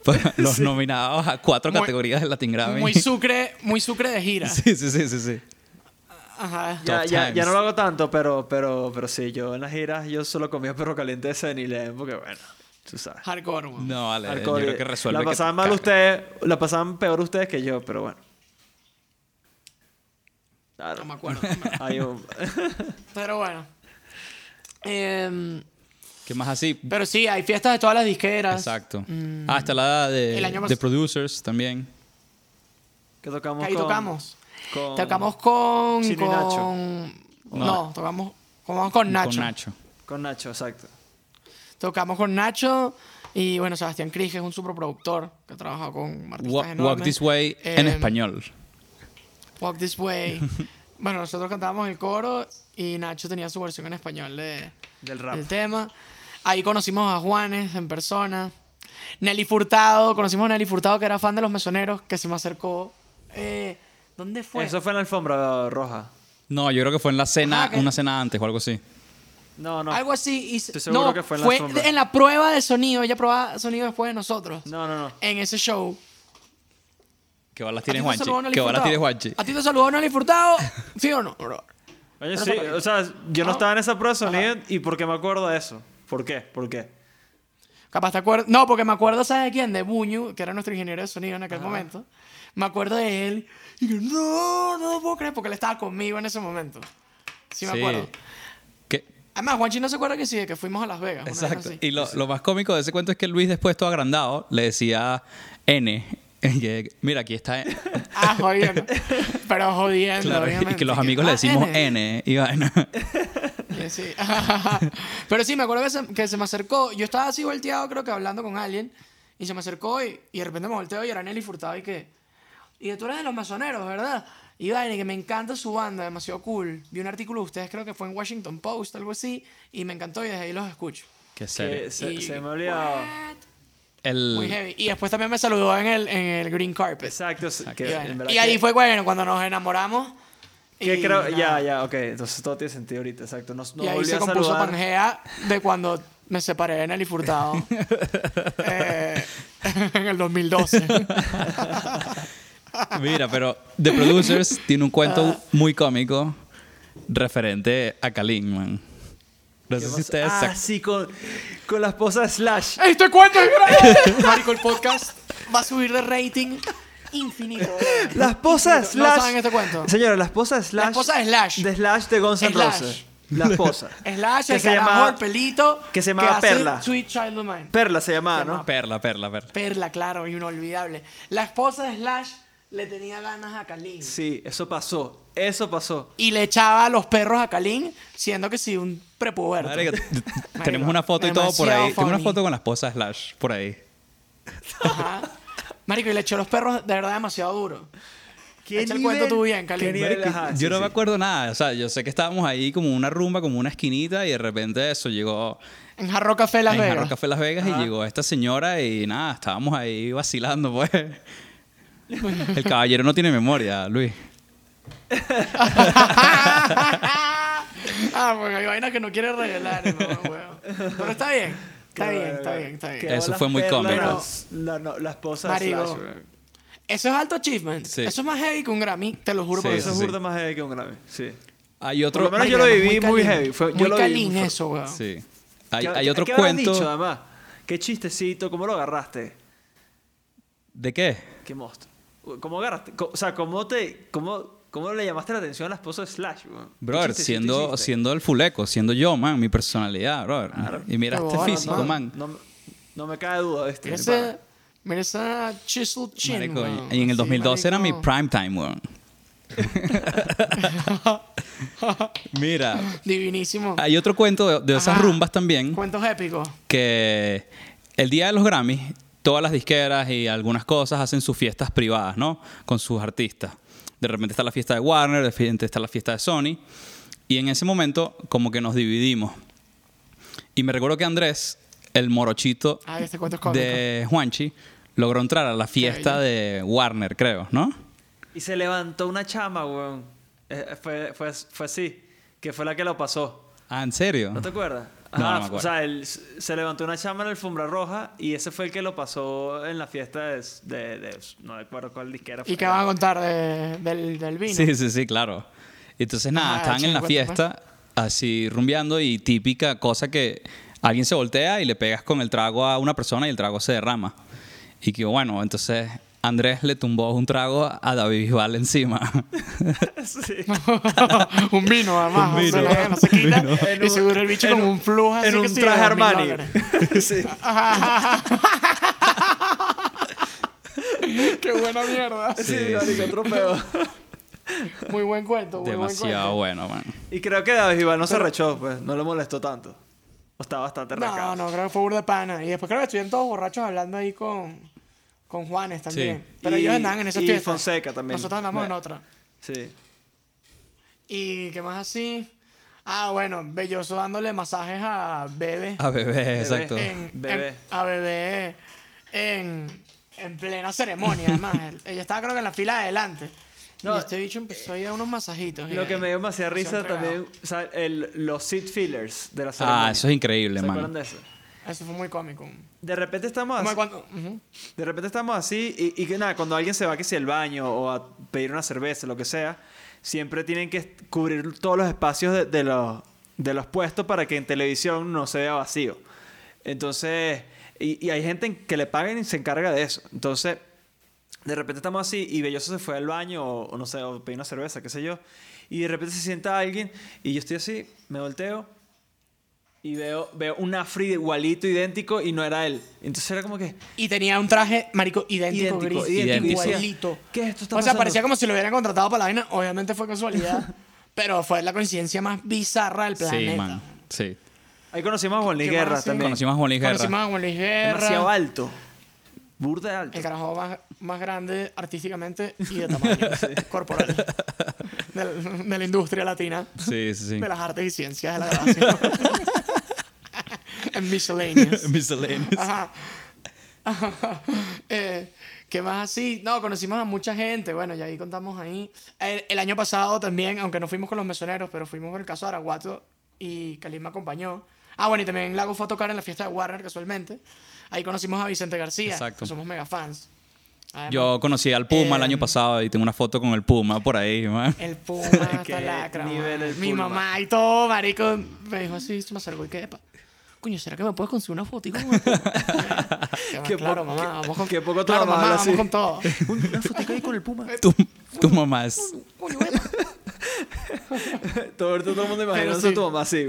Speaker 3: pues, (laughs) los nominados a cuatro
Speaker 1: Muy-
Speaker 3: categorías del Latin Grammy.
Speaker 1: Muy sucre, muy sucre de gira. (laughs)
Speaker 3: sí, sí, sí, sí, sí.
Speaker 1: Ajá.
Speaker 2: Ya, ya, ya no lo hago tanto, pero, pero, pero sí, yo en las giras yo solo comía perro caliente de 7-Eleven porque bueno, tú sabes.
Speaker 1: Hardcore.
Speaker 3: No, vale.
Speaker 2: Hardcore.
Speaker 3: Yo creo que resuelve.
Speaker 2: La pasaban mal ustedes, la pasaban peor ustedes que yo, pero bueno.
Speaker 1: No
Speaker 2: Claro.
Speaker 1: me acuerdo. (laughs) Pero bueno. Em,
Speaker 3: ¿Qué más así?
Speaker 1: pero sí, hay fiestas de todas las disqueras.
Speaker 3: Exacto.
Speaker 1: Mm.
Speaker 3: Ah, está la de,
Speaker 1: El año
Speaker 3: de producers también.
Speaker 2: que tocamos
Speaker 1: Ahí
Speaker 2: con-
Speaker 1: tocamos.
Speaker 2: Con-
Speaker 1: Tocamos con.
Speaker 2: Chino y
Speaker 1: con...
Speaker 2: Nacho.
Speaker 1: No, tocamos, tocamos con Nacho.
Speaker 3: Con Nacho.
Speaker 2: Con Nacho, exacto.
Speaker 1: Tocamos con Nacho y bueno, Sebastián Cris, que es un superproductor que ha trabajado con artistas
Speaker 3: Walk,
Speaker 1: enormes.
Speaker 3: Walk This Way en
Speaker 1: Em,
Speaker 3: español.
Speaker 1: Walk This Way. (laughs) bueno, nosotros cantábamos el coro y Nacho tenía su versión en español de,
Speaker 2: Del rap.
Speaker 1: del tema. Ahí conocimos a Juanes en persona. Nelly Furtado, conocimos a Nelly Furtado, que era fan de los mesoneros, que se me acercó. Eh, ¿Dónde fue?
Speaker 2: Eso fue en la alfombra roja.
Speaker 3: No, yo creo que fue en la cena,
Speaker 1: Ajá, que-
Speaker 3: una cena antes o algo así.
Speaker 2: No, no.
Speaker 1: Algo así. Y
Speaker 2: Estoy seguro
Speaker 1: no,
Speaker 2: que fue en la alfombra.
Speaker 1: en la prueba de sonido. Ella probaba sonido después de nosotros.
Speaker 2: No, no, no.
Speaker 1: En ese show.
Speaker 3: ¿Qué balas
Speaker 1: ¿A ti
Speaker 3: tienes,
Speaker 1: te
Speaker 3: Juanchi?
Speaker 1: saludó Nelly
Speaker 3: ¿Qué balas
Speaker 1: Furtado?
Speaker 3: tienes, Juanchi?
Speaker 1: ¿A ti te saludó Nelly Furtado? (laughs) ¿Sí o no, bro?
Speaker 2: Oye, sí, o sea, yo no
Speaker 1: No.
Speaker 2: estaba en esa prueba de sonido y por qué me acuerdo de eso. ¿Por qué? ¿Por qué?
Speaker 1: Capaz te acuerdas. No, porque me acuerdo, ¿sabes de quién? De Buñu, que era nuestro ingeniero de sonido en aquel momento. Me acuerdo de él. Y yo, no, no lo puedo creer, porque él estaba conmigo en ese momento. Sí, me acuerdo.
Speaker 3: ¿Qué?
Speaker 1: Además, Juanchi no se acuerda que sí, de que fuimos a Las Vegas.
Speaker 3: Exacto. Y lo, lo más cómico de ese cuento es que Luis, después todo agrandado, le decía N. (laughs) que, Mira, aquí está. N". (laughs)
Speaker 1: Ah, jodiendo. Pero jodiendo,
Speaker 3: Claro, y que los
Speaker 1: Que,
Speaker 3: amigos le
Speaker 1: ah,
Speaker 3: decimos
Speaker 1: N.
Speaker 3: N. y vaina. (laughs)
Speaker 1: Sí. Pero sí, me acuerdo que se, que se me acercó. Yo estaba así volteado, creo que hablando con alguien. Y se me acercó y, y de repente me volteo y era Nelly Furtado y que... Y tú eres de los masoneros, ¿verdad? Y vaina, que me encanta su banda, demasiado cool. Vi un artículo de ustedes, creo que fue en Washington Post, algo así. Y me encantó y desde ahí los escucho.
Speaker 3: Qué
Speaker 2: Que
Speaker 3: serio.
Speaker 2: se,
Speaker 1: Y-
Speaker 2: se me.
Speaker 1: What?
Speaker 3: El,
Speaker 1: Muy heavy. Y después también me saludó en el, en el Green Carpet.
Speaker 2: Exacto.
Speaker 1: Y,
Speaker 2: Que,
Speaker 1: Y ahí
Speaker 2: que-
Speaker 1: fue, bueno, cuando nos enamoramos.
Speaker 2: que
Speaker 1: y
Speaker 2: creo, ya,
Speaker 1: nada.
Speaker 2: ya, ok. Entonces todo tiene sentido ahorita, exacto. No, no
Speaker 1: y ahí se
Speaker 2: a
Speaker 1: compuso
Speaker 2: saludar.
Speaker 1: Pangea de cuando me separé de Nelly Furtado (laughs) eh, (laughs) en el 2012. (laughs)
Speaker 3: Mira, pero The Producers tiene un cuento muy cómico referente a Kalin, man. No
Speaker 2: ¿Qué
Speaker 3: sé si ustedes
Speaker 2: Ah, sí, con, con la esposa de Slash.
Speaker 1: ¡Este cuento es grande! (laughs) Marico, el podcast va a subir de rating infinito.
Speaker 2: La esposa de. Slash.
Speaker 1: ¿No saben este cuento?
Speaker 2: Señora, la esposa de Slash.
Speaker 1: La esposa de Slash.
Speaker 2: De Slash de Guns N'. Roses. La (laughs) esposa.
Speaker 1: Slash,
Speaker 2: Que
Speaker 1: el
Speaker 2: se llamaba-
Speaker 1: el pelito.
Speaker 2: que se llamaba
Speaker 1: hace
Speaker 2: Perla.
Speaker 1: Sweet Child of Mine.
Speaker 2: Perla se llamaba,
Speaker 1: Se
Speaker 2: ¿no?
Speaker 1: llamaba
Speaker 3: Perla, perla, perla.
Speaker 1: Perla, claro, inolvidable. La esposa de Slash le tenía ganas a Kalin.
Speaker 2: Sí, eso pasó. Eso pasó.
Speaker 1: Y le echaba a los perros a Kalin, siendo que sí, un prepuberto.
Speaker 3: T- (laughs) tenemos una foto y todo por ahí. Tengo una foto con la esposa de Slash por ahí.
Speaker 1: Ajá. Marico, y le echó a los perros de verdad demasiado duro.
Speaker 2: ¿Qué
Speaker 1: Echa el cuento tú bien, Kalin.
Speaker 3: Marico,
Speaker 2: Ajá,
Speaker 3: yo
Speaker 2: sí,
Speaker 3: no me
Speaker 2: sí.
Speaker 3: acuerdo nada. O sea, yo sé que estábamos ahí como una rumba, como una esquinita, y de repente eso llegó
Speaker 1: En Jarro Café Las
Speaker 3: en
Speaker 1: Vegas.
Speaker 3: Jarro Café Las Vegas y llegó esta señora y nada, estábamos ahí vacilando, pues. El caballero no tiene memoria, Luis.
Speaker 1: ah, porque hay vainas que no quiere revelar, no, huevo. Pero está bien. Está bien, está bien, está bien.
Speaker 3: Eso fue muy cómico.
Speaker 2: La, no, la esposa
Speaker 1: Marico.
Speaker 2: de Slash.
Speaker 1: Eso es alto achievement.
Speaker 3: Sí.
Speaker 1: Eso es más heavy que un Grammy, te lo juro
Speaker 3: Sí,
Speaker 1: por
Speaker 2: Eso
Speaker 1: eso.
Speaker 2: es
Speaker 3: sí.
Speaker 2: burda más heavy que un Grammy. Sí.
Speaker 3: Hay
Speaker 2: Por
Speaker 3: otro.
Speaker 2: lo menos yo lo viví muy
Speaker 1: Kalin.
Speaker 2: heavy. Fue- yo
Speaker 1: muy
Speaker 2: lo viví
Speaker 1: Kalin
Speaker 2: muy fu-
Speaker 1: eso, weón.
Speaker 3: Sí. Hay,
Speaker 2: ¿Qué-
Speaker 3: hay otro
Speaker 2: qué
Speaker 3: cuento.
Speaker 2: dicho, además? Qué chistecito, ¿cómo lo agarraste?
Speaker 3: ¿De qué?
Speaker 2: Qué monstruo. ¿Cómo agarraste? O sea, ¿cómo te cómo, cómo le llamaste la atención a la esposa de Slash? ¿Qué
Speaker 3: Brother, siendo, siendo el fuleco, siendo yo, man, mi personalidad, brother. Y mira este físico,
Speaker 1: no.
Speaker 3: man.
Speaker 2: No, me- no me cae duda, mi pana.
Speaker 1: ese, mira esa chisel chin,
Speaker 3: Marico, y en el
Speaker 1: Así,
Speaker 3: 2012 era mi prime time, weón. (laughs) Mira,
Speaker 1: Divinísimo.
Speaker 3: hay otro cuento de, de esas
Speaker 1: Ajá.
Speaker 3: rumbas también
Speaker 1: Cuentos épicos.
Speaker 3: que el día de los Grammys, todas las disqueras y algunas cosas hacen sus fiestas privadas, ¿no? Con sus artistas. De repente está la fiesta de Warner, de repente está la fiesta de Sony. Y en ese momento, como que nos dividimos. Y me recuerdo que Andrés, el morochito
Speaker 1: Ay, este cuento es cómico.
Speaker 3: de Juanchi, logró entrar a la fiesta de Warner, creo, ¿no?
Speaker 2: Y se levantó una chama, weón. Eh, fue, fue, fue así. Que fue la que lo pasó.
Speaker 3: Ah, ¿en serio?
Speaker 2: ¿No te acuerdas?
Speaker 3: No, me.
Speaker 2: O sea, él se levantó una chama en la alfombra roja y ese fue el que lo pasó en la fiesta de... de- de- no me acuerdo cuál disquera fue.
Speaker 1: ¿Y qué van a contar de- del, del vino?
Speaker 3: Sí, sí, sí, claro. Entonces, nada,
Speaker 1: Ah,
Speaker 3: estaban en la
Speaker 1: chingo,
Speaker 3: fiesta, así rumbeando y típica cosa que alguien se voltea y le pegas con el trago a una persona y el trago se derrama. Y que bueno, entonces Andrés le tumbó un trago a David Bisbal encima. (laughs)
Speaker 2: Sí. (laughs)
Speaker 1: un vino, además.
Speaker 3: Un vino.
Speaker 1: o sea, no se quita.
Speaker 2: En
Speaker 1: y
Speaker 2: un-
Speaker 1: seguro el bicho
Speaker 2: en
Speaker 1: con
Speaker 2: un-
Speaker 1: un flujo así
Speaker 2: en
Speaker 1: que
Speaker 2: un
Speaker 1: de
Speaker 2: traje Armani. (laughs) sí.
Speaker 1: Qué buena mierda.
Speaker 2: Sí,
Speaker 3: Sí,
Speaker 2: otro peo.
Speaker 1: Muy buen cuento, muy buen
Speaker 3: Demasiado
Speaker 1: cuento.
Speaker 3: bueno, man.
Speaker 2: Y creo que David Iván no se rechó, pues. No le molestó tanto. O está bastante
Speaker 1: No,
Speaker 2: rascado.
Speaker 1: no, creo que fue burda de pana. Y después creo que estuvieron todos borrachos hablando ahí con, con Juanes también.
Speaker 3: Sí.
Speaker 1: Pero
Speaker 2: Y-
Speaker 1: ellos andaban en esa
Speaker 2: y
Speaker 1: fiesta.
Speaker 2: Fonseca también.
Speaker 1: Nosotros andamos en
Speaker 2: Bueno.
Speaker 1: otra.
Speaker 2: Sí.
Speaker 1: ¿Y qué más así? Ah, bueno, Belloso dándole masajes a Bebe.
Speaker 3: A bebé, exacto.
Speaker 1: en,
Speaker 2: Bebé.
Speaker 1: en- a Bebé en, en plena ceremonia, además. (laughs) Ella estaba creo que en la fila de adelante.
Speaker 2: No,
Speaker 1: y este bicho empezó a ir a unos masajitos. y
Speaker 2: Lo que
Speaker 1: ahí
Speaker 2: me dio demasiada risa también, o sea, el, los seat fillers de la ceremonia.
Speaker 3: Ah, eso es increíble,
Speaker 2: ¿Se acuerdan
Speaker 3: man.
Speaker 2: de eso?
Speaker 1: Eso fue muy cómico.
Speaker 2: De repente estamos así,
Speaker 1: cuando- ujú.
Speaker 2: de repente estamos así y, y que nada, cuando alguien se va que si al baño o a pedir una cerveza, lo que sea, siempre tienen que cubrir todos los espacios de, de los, de los puestos para que en televisión no se vea vacío. Entonces, y, y hay gente en- que le pagan y se encarga de eso. Entonces, de repente estamos así y Belloso se fue al baño o, o no sé, o pedí una cerveza, qué sé yo. Y de repente se sienta alguien y yo estoy así, me volteo y veo, veo un Afri igualito, idéntico y no era él. Entonces era como que...
Speaker 1: Y tenía un traje, marico, idéntico,
Speaker 2: Idéntico,
Speaker 1: gris.
Speaker 3: idéntico.
Speaker 1: Igualito.
Speaker 2: ¿Qué es esto está
Speaker 1: o sea,
Speaker 2: pasando?
Speaker 1: parecía como si lo hubieran contratado para la vaina. Obviamente fue casualidad. (laughs) pero fue la coincidencia más bizarra del planeta.
Speaker 3: Sí, man. Sí.
Speaker 2: Ahí conocimos a Juan Luis
Speaker 1: ¿Qué más
Speaker 2: Guerra también.
Speaker 3: Conocimos a Juan Luis Guerra.
Speaker 1: Conocimos a Juan Luis Guerra.
Speaker 2: Demasiado alto. Burda de alto.
Speaker 1: El carajo más, más grande artísticamente y de (laughs) tamaño corporal del- de la industria latina
Speaker 3: Sí, sí, sí.
Speaker 1: de las artes y ciencias de la grabación. (laughs) en miscellaneous.
Speaker 3: Miscellaneous.
Speaker 1: Ajá. (laughs) eh, ¿Qué más así? No, conocimos a mucha gente. Bueno, ya ahí contamos ahí. El, el año pasado también, aunque no fuimos con los mesoneros, pero fuimos con el caso de Araguato y Kalim me acompañó. Ah, bueno, y también Lago fue a tocar en la fiesta de Warner casualmente. Ahí conocimos a Vicente García,
Speaker 3: Exacto.
Speaker 1: que somos mega fans. Además,
Speaker 3: Yo conocí al Puma el año
Speaker 1: Eh,
Speaker 3: pasado y tengo una foto con el Puma por ahí, man.
Speaker 1: El Puma, (laughs)
Speaker 2: Qué
Speaker 1: está lacra.
Speaker 2: nivel
Speaker 1: man.
Speaker 2: el
Speaker 1: Mi
Speaker 2: Puma.
Speaker 1: mamá y todo, marico. Me dijo así, se me acercó y epa, coño, ¿será que me puedes conseguir una fotico con el
Speaker 2: Qué
Speaker 1: claro,
Speaker 2: poco-
Speaker 1: mamá, vamos con
Speaker 2: qué poco tu
Speaker 1: claro,
Speaker 2: mamá
Speaker 1: vamos
Speaker 2: así.
Speaker 1: con todo. (laughs)
Speaker 2: Una fotico ahí con el Puma.
Speaker 3: Tu, tu mamá es...
Speaker 1: Coño,
Speaker 2: todo, (laughs) todo el mundo imaginándose
Speaker 1: sí.
Speaker 2: a tu mamá así.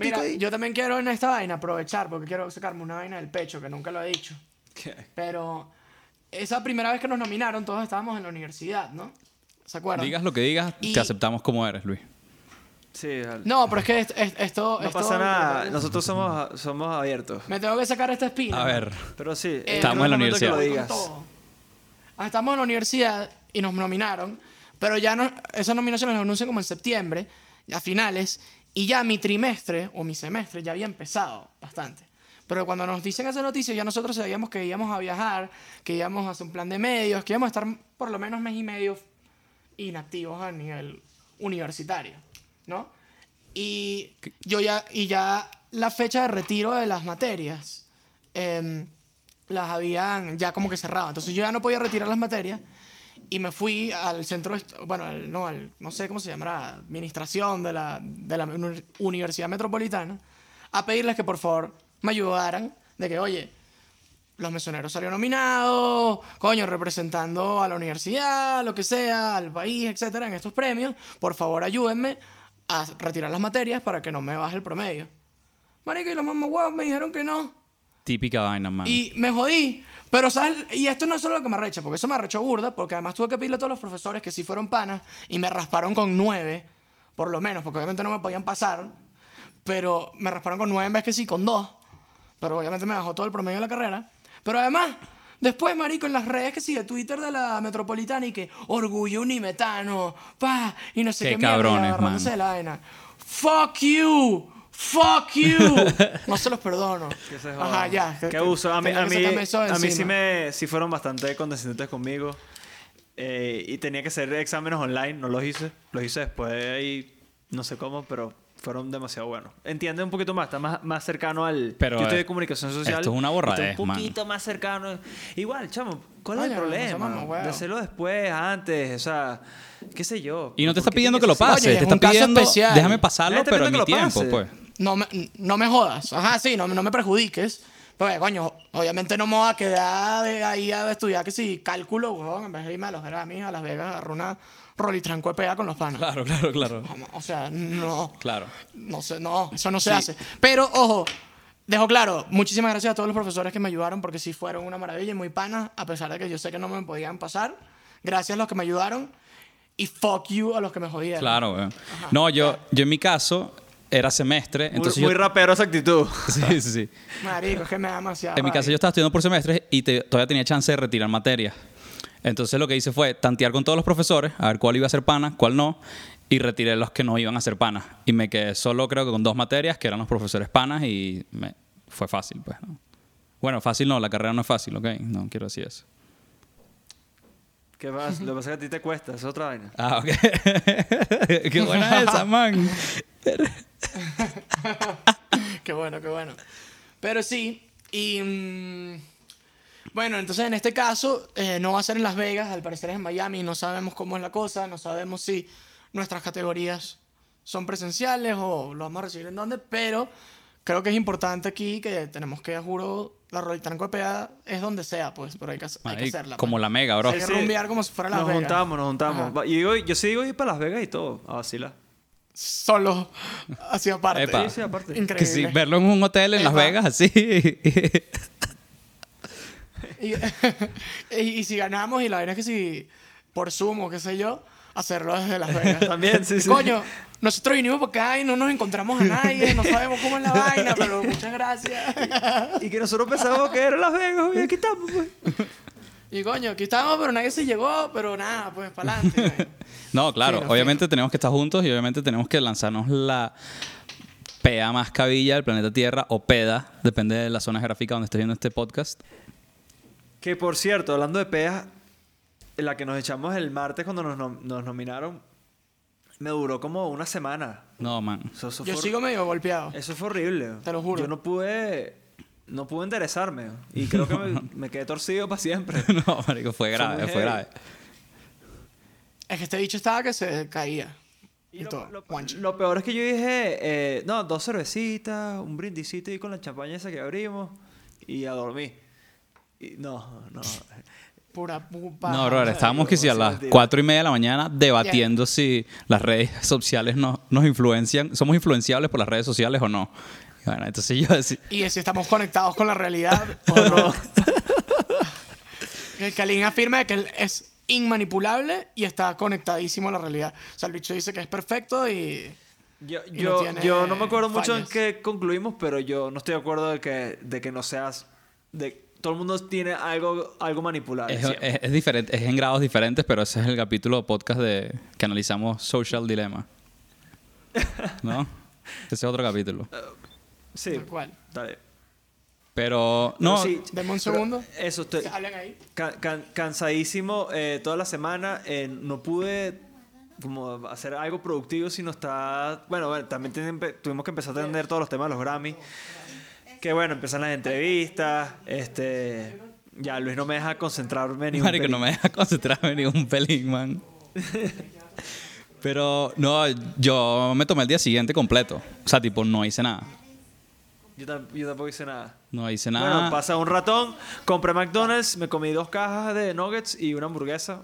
Speaker 1: Mira, yo también quiero en esta vaina aprovechar, porque quiero sacarme una vaina del pecho, que nunca lo he dicho.
Speaker 2: ¿Qué?
Speaker 1: Pero esa primera vez que nos nominaron, todos estábamos en la universidad, ¿no? ¿Se acuerdan?
Speaker 3: Digas lo que digas,
Speaker 1: Y-
Speaker 3: te aceptamos como eres, Luis.
Speaker 2: Sí, al-
Speaker 1: No, pero es que est- est- esto...
Speaker 2: no
Speaker 1: esto-
Speaker 2: pasa nada. Nosotros somos, somos abiertos.
Speaker 1: Me tengo que sacar esta espina.
Speaker 3: A ver,
Speaker 2: Pero sí,
Speaker 1: Eh,
Speaker 3: Estamos en la
Speaker 2: momento que lo
Speaker 3: universidad.
Speaker 2: digas.
Speaker 1: Estamos en la universidad y nos nominaron, pero ya no, esas nominaciones las anuncian como en septiembre, a finales, y ya mi trimestre o mi semestre ya había empezado bastante. Pero cuando nos dicen esa noticia, ya nosotros sabíamos que íbamos a viajar, que íbamos a hacer un plan de medios, que íbamos a estar por lo menos mes y medio inactivos a nivel universitario, ¿no? Y yo ya, y ya la fecha de retiro de las materias em, las habían ya como que cerrado. Entonces yo ya no podía retirar las materias y me fui al centro, bueno, al- no, al- no sé cómo se llamará, administración de la, de la uni- Universidad Metropolitana, a pedirles que por favor me ayudaran de que, oye, los mesoneros salieron nominados, coño, representando a la universidad, lo que sea, al país, etcétera, en estos premios. Por favor, ayúdenme a retirar las materias para que no me baje el promedio. Marico, y los mamá me dijeron que no.
Speaker 3: típica vaina, man.
Speaker 1: Y me jodí. Pero, ¿sabes? Y esto no es solo lo que me arrecha, porque eso me arrechó burda, porque además tuve que pedirle a todos los profesores que sí fueron panas y me rasparon con nueve, por lo menos, porque obviamente no me podían pasar, pero me rasparon con nueve en vez que sí, con dos. Pero obviamente me bajó todo el promedio de la carrera. Pero además, después, marico, en las redes que sí, de Twitter de la Metropolitana y que orgullo unimetano, pa, y no sé
Speaker 3: Qué
Speaker 1: qué, mierda,
Speaker 3: cabrones,
Speaker 1: agarrándose
Speaker 3: man.
Speaker 1: de la vaina. Fuck you. Fuck you. (laughs) No se los perdono.
Speaker 2: Que se
Speaker 1: Ajá, ya.
Speaker 2: Qué abuso. A mí, a mí, a mí sí, me, sí fueron bastante condescendientes conmigo. Eh, y tenía que hacer exámenes online. No los hice. Los hice después y no sé cómo, pero fueron demasiado buenos. Entiende un poquito más. Está más, más cercano al...
Speaker 3: Pero,
Speaker 2: yo estoy
Speaker 3: eh,
Speaker 2: de comunicación social.
Speaker 3: esto es una borradez,
Speaker 2: un
Speaker 3: man.
Speaker 2: poquito más cercano. Igual, chamo. ¿Cuál es el
Speaker 1: no
Speaker 2: problema?
Speaker 1: huevo.
Speaker 2: de hacerlo después, antes. O sea, qué sé yo.
Speaker 3: Y no te
Speaker 2: ¿Por
Speaker 3: está pidiendo que lo pases,
Speaker 1: Oye,
Speaker 3: te
Speaker 1: es
Speaker 3: está pidiendo,
Speaker 1: especial.
Speaker 3: déjame pasarlo, pero en mi tiempo,
Speaker 2: pase.
Speaker 3: pues.
Speaker 1: No me, no me jodas. Ajá, sí, no, no me perjudiques. Pues, coño, obviamente no me voy a quedar de ahí a estudiar que si cálculo, weón, en vez de irme a los Grammys, a Las Vegas, agarrar una rolitranco de pega con los panas.
Speaker 3: Claro, claro, claro.
Speaker 1: O sea, no.
Speaker 3: Claro.
Speaker 1: No sé, no, eso no se hace. Pero, ojo, dejo claro, muchísimas gracias a todos los profesores que me ayudaron porque sí fueron una maravilla y muy panas, a pesar de que yo sé que no me podían pasar. Gracias a los que me ayudaron y fuck you a los que me jodieron.
Speaker 3: Claro, weón. No, yo, yo en mi caso era semestre,
Speaker 2: Muy,
Speaker 3: entonces
Speaker 2: muy
Speaker 3: yo...
Speaker 2: rapero esa actitud. (laughs)
Speaker 3: Sí, sí, sí.
Speaker 1: Marico, es que me da demasiado.
Speaker 3: En mi caso yo estaba estudiando por semestres y te- todavía tenía chance de retirar materias. Entonces lo que hice fue tantear con todos los profesores, a ver cuál iba a ser pana, cuál no, y retiré los que no iban a ser panas. Y me quedé solo creo que con dos materias, que eran los profesores panas, y me, fue fácil, pues. ¿no? Bueno, fácil no, la carrera no es fácil, ¿ok? No quiero decir eso.
Speaker 2: ¿Qué más? Lo que pasa es que a ti te cuesta. Es otra vaina.
Speaker 3: Ah, ok. (laughs) Qué buena esa, man. (laughs) (laughs)
Speaker 1: Qué bueno, qué bueno. Pero sí, y. mm, bueno, entonces en este caso eh, no va a ser en Las Vegas, al parecer es en Miami, no sabemos cómo es la cosa, no sabemos si nuestras categorías son presenciales o lo vamos a recibir en dónde, pero creo que es importante aquí que tenemos que, juro, la Rolitranco de Peda es donde sea, pues, pero hay que, hay que hacerla.
Speaker 3: como
Speaker 1: pues.
Speaker 3: la mega, bro.
Speaker 1: Hay que rumbear como si fuera Las
Speaker 2: Nos
Speaker 1: Vegas.
Speaker 2: juntamos, nos juntamos.
Speaker 1: Ajá.
Speaker 2: Va- Y yo sí digo ir para Las Vegas y todo, a vacilar.
Speaker 1: Solo, así aparte.
Speaker 3: Epa.
Speaker 2: Sí, sí, aparte.
Speaker 1: Increíble.
Speaker 3: Que sí, verlo en un hotel en Las. Vegas, así.
Speaker 1: Y, (laughs) y, y si ganamos, y la vaina es que si por Zoom o qué sé yo, hacerlo desde Las Vegas. (laughs)
Speaker 2: También, sí, sí.
Speaker 1: Coño, nosotros vinimos por acá y no nos encontramos a nadie, no sabemos cómo es la vaina, (laughs) pero muchas gracias.
Speaker 2: Y que nosotros pensábamos que era Las Vegas, y aquí estamos, pues.
Speaker 1: Y coño, aquí estamos, pero nadie se llegó, pero nada, pues para adelante.
Speaker 3: No, claro, obviamente tenemos que estar juntos y obviamente tenemos que lanzarnos la pea más cabilla del planeta Tierra o peda, depende de la zona geográfica donde estés viendo este podcast.
Speaker 2: Que por cierto, hablando de peas, la que nos echamos el martes cuando nos, nom- nos nominaron, me duró como una semana.
Speaker 3: No, man.
Speaker 2: Eso, eso
Speaker 1: Yo
Speaker 2: fue,
Speaker 1: sigo medio golpeado.
Speaker 2: eso fue horrible.
Speaker 1: Te lo juro.
Speaker 2: Yo no pude, no pude enderezarme. Y creo que me, (laughs) me quedé torcido para siempre.
Speaker 3: No, marico, fue grave, fue grave.
Speaker 1: Es que este bicho estaba que se caía. Y,
Speaker 2: Y lo,
Speaker 1: todo.
Speaker 2: lo- lo peor es que yo dije, eh, no, dos cervecitas, un brindisito y con la champaña esa que abrimos y a dormir. Y no, no.
Speaker 1: Pura pupa.
Speaker 3: No, brother, estábamos que si a las cuatro y media de la mañana debatiendo si las redes (laughs) sociales nos, nos influencian, somos influenciables por las redes sociales o no. Y Bueno, entonces yo decía,
Speaker 1: Y si estamos conectados con la realidad o no. el Kalin afirma que él es inmanipulable y está conectadísimo a la realidad. O sea, el bicho dice que es perfecto y...
Speaker 2: Yo,
Speaker 1: Y
Speaker 2: yo,
Speaker 1: no tiene
Speaker 2: yo no me acuerdo mucho en
Speaker 1: fallas.
Speaker 2: qué concluimos, pero yo no estoy de acuerdo de que, de que no seas... De, todo el mundo tiene algo, algo manipulable.
Speaker 3: es, es- es diferente, es en grados diferentes, pero ese es el capítulo de podcast de que analizamos Social Dilemma. ¿No? (laughs) Ese es otro capítulo.
Speaker 2: sí,
Speaker 1: Tal cual.
Speaker 2: dale.
Speaker 3: Pero,
Speaker 2: Pero
Speaker 3: no,
Speaker 2: sí,
Speaker 1: Deme un segundo.
Speaker 2: Eso, estoy
Speaker 1: ahí.
Speaker 2: can- cansadísimo eh, toda la semana. eh, no pude como hacer algo productivo, sino está... Bueno, bueno, también tienen- tuvimos que empezar a atender todos los temas de los Grammy. Que bueno, empiezan las entrevistas. Este... Ya, Luis no me deja concentrarme ni un
Speaker 3: Marico, no
Speaker 2: pelín.
Speaker 3: me deja concentrarme ni un pelín, man. Pero, no, yo me tomé el día siguiente completo. O sea, tipo, no hice nada.
Speaker 2: Yo, yo tampoco hice nada.
Speaker 3: No hice nada.
Speaker 2: Bueno, pasa un ratón, compré McDonald's, me comí dos cajas de nuggets y una hamburguesa.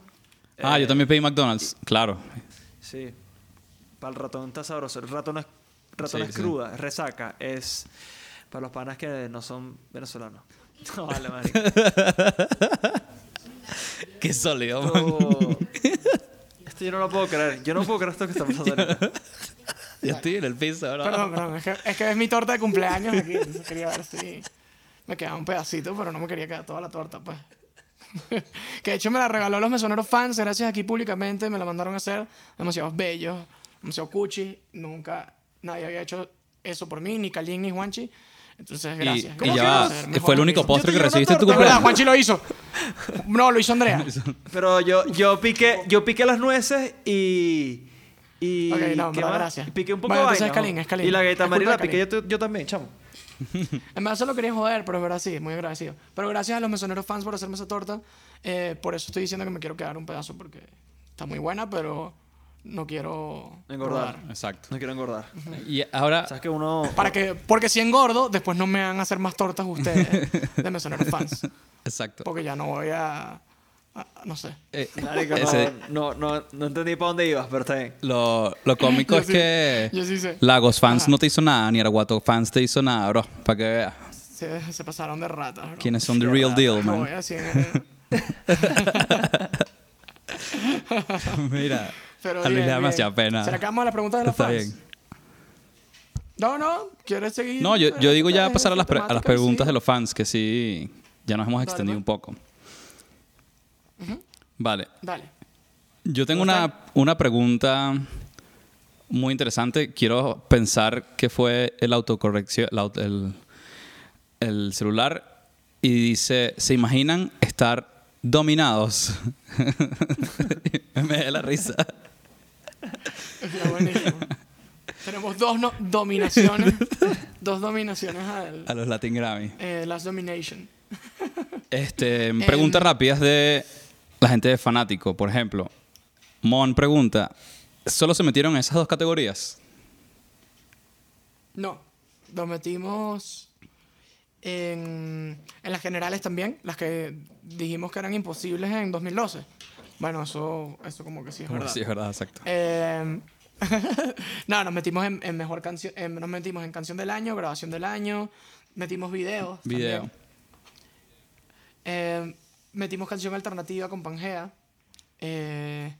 Speaker 3: ah,
Speaker 2: Eh,
Speaker 3: yo también pedí McDonald's, claro.
Speaker 2: Sí. Para el ratón está sabroso. El ratón es, ratón
Speaker 3: Sí,
Speaker 2: es
Speaker 3: sí.
Speaker 2: cruda, es resaca. Es para los panas que no son venezolanos. (laughs) No, vale, marico. (laughs)
Speaker 3: Qué sólido, man.
Speaker 2: Esto, esto yo no lo puedo creer. Yo no puedo creer esto que está pasando (laughs) (laughs)
Speaker 3: Yo estoy en el piso, bro.
Speaker 1: Perdón, perdón. Es que, es que es mi torta de cumpleaños aquí. Entonces quería ver si me quedaba un pedacito, pero no me quería quedar toda la torta, pues. (laughs) que de hecho me la regaló los mesoneros fans, gracias aquí públicamente. Me la mandaron a hacer. Demasiado bellos, demasiado cuchi. Nunca nadie había hecho eso por mí, ni Kalin ni Juanchi. Entonces,
Speaker 3: Y,
Speaker 1: gracias.
Speaker 3: y
Speaker 1: ¿Cómo
Speaker 3: ya fue el único postre que recibiste en tu
Speaker 1: Es verdad,
Speaker 3: cumpleaños.
Speaker 1: Juanchi lo hizo. No, lo hizo Andrea.
Speaker 2: Pero yo, yo piqué, yo piqué las nueces y. Y,
Speaker 1: Ok, no,
Speaker 2: ¿qué más?
Speaker 1: gracias.
Speaker 2: Piqué un poco
Speaker 1: Bueno,
Speaker 2: vaina,
Speaker 1: es Kalin, es Kalin.
Speaker 2: Y la galleta
Speaker 1: culpa
Speaker 2: la piqué yo, yo también, chamo.
Speaker 1: En verdad se lo quería joder, pero es verdad sí, muy agradecido. Pero gracias a los mesoneros fans por hacerme esa torta. Eh, por eso estoy diciendo que me quiero quedar un pedazo porque está muy buena, pero no quiero
Speaker 2: Engordar.
Speaker 3: Exacto.
Speaker 2: No quiero engordar.
Speaker 3: Y ahora,
Speaker 2: Sabes que uno.
Speaker 1: Para que, porque si engordo, después no me van a hacer más tortas ustedes de mesoneros fans. (laughs)
Speaker 3: exacto.
Speaker 1: Porque ya no voy a, a- no sé.
Speaker 3: Eh, (laughs)
Speaker 2: Marico,
Speaker 3: ese-
Speaker 2: no, no, no, no entendí para dónde ibas, pero está bien.
Speaker 3: lo, lo cómico (laughs)
Speaker 1: Yo
Speaker 3: es
Speaker 1: sí,
Speaker 3: que
Speaker 1: yo sí sé.
Speaker 3: Lagos Fans
Speaker 1: Ajá.
Speaker 3: no te hizo nada, ni Araguato Fans te hizo nada, bro. Para que veas
Speaker 1: Se, se pasaron de ratas. bro.
Speaker 3: quiénes son the real deal,
Speaker 1: voy a decir. eh, (laughs)
Speaker 3: Mira,
Speaker 1: Pero
Speaker 3: a Luis
Speaker 1: bien,
Speaker 3: le da
Speaker 1: bien.
Speaker 3: demasiada pena.
Speaker 1: ¿Será que vamos a la pregunta de los
Speaker 3: Está
Speaker 1: fans?
Speaker 3: bien.
Speaker 1: No, no, ¿quieres seguir?
Speaker 3: No, yo, yo digo ya pasar a las, pre- a
Speaker 1: temática?
Speaker 3: las preguntas
Speaker 1: Sí.
Speaker 3: de los fans, que sí, ya nos hemos extendido
Speaker 1: pues.
Speaker 3: un poco. Vale,
Speaker 1: Dale.
Speaker 3: yo tengo
Speaker 1: ¿Cómo
Speaker 3: una, una pregunta muy interesante. Quiero pensar que fue el autocorrección, el, el, el celular, y dice, ¿se imaginan estar dominados? (laughs) Me da la risa.
Speaker 1: Está. Tenemos dos no- dominaciones. dos dominaciones al
Speaker 3: A los Latin Grammy.
Speaker 1: eh, Last Domination.
Speaker 3: Este, (laughs) preguntas
Speaker 1: Em.
Speaker 3: rápidas de la gente de fanático. Por ejemplo, Mon pregunta: ¿solo se metieron en esas dos categorías?
Speaker 1: No, nos metimos en, en las generales también, las que dijimos que eran imposibles en 2012. Bueno, eso, eso como que sí es
Speaker 3: Como
Speaker 1: verdad.
Speaker 3: Sí, es verdad, exacto.
Speaker 1: Eh, (laughs) no, nos metimos en, en mejor canción, nos metimos en canción del año, grabación del año, metimos videos.
Speaker 3: Video.
Speaker 1: también. Eh, metimos canción alternativa con Pangea. Eh,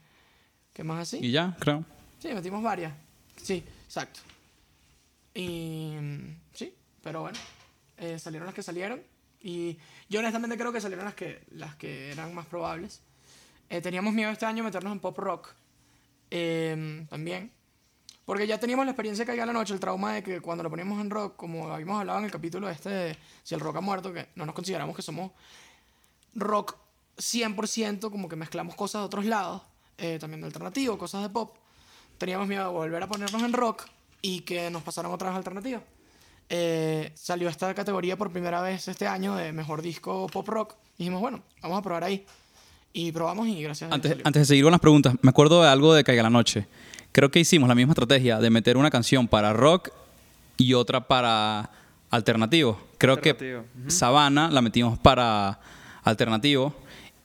Speaker 1: ¿Qué más así?
Speaker 3: Y ya, creo.
Speaker 1: Sí, metimos varias. Sí, exacto. Y sí, pero bueno, eh, salieron las que salieron. Y yo honestamente creo que salieron las que, las que eran más probables. Eh, teníamos miedo este año meternos en pop rock eh, también. Porque ya teníamos la experiencia que había la noche, el trauma de que cuando lo poníamos en rock, como habíamos hablado en el capítulo este de si el rock ha muerto, que no nos consideramos que somos rock 100%, como que mezclamos cosas de otros lados, eh, también de alternativo, cosas de pop. Teníamos miedo de volver a ponernos en rock y que nos pasaran otras alternativas. Eh, salió esta categoría por primera vez este año de mejor disco pop rock. Y dijimos, bueno, vamos a probar ahí. Y probamos y gracias a Dios
Speaker 3: Antes,
Speaker 1: salió.
Speaker 3: antes de seguir con las preguntas, me acuerdo de algo de Caiga la Noche. Creo que hicimos la misma estrategia de meter una canción para rock y otra para alternativo. Creo
Speaker 2: Alternativo,
Speaker 3: que Sabana la metimos para alternativo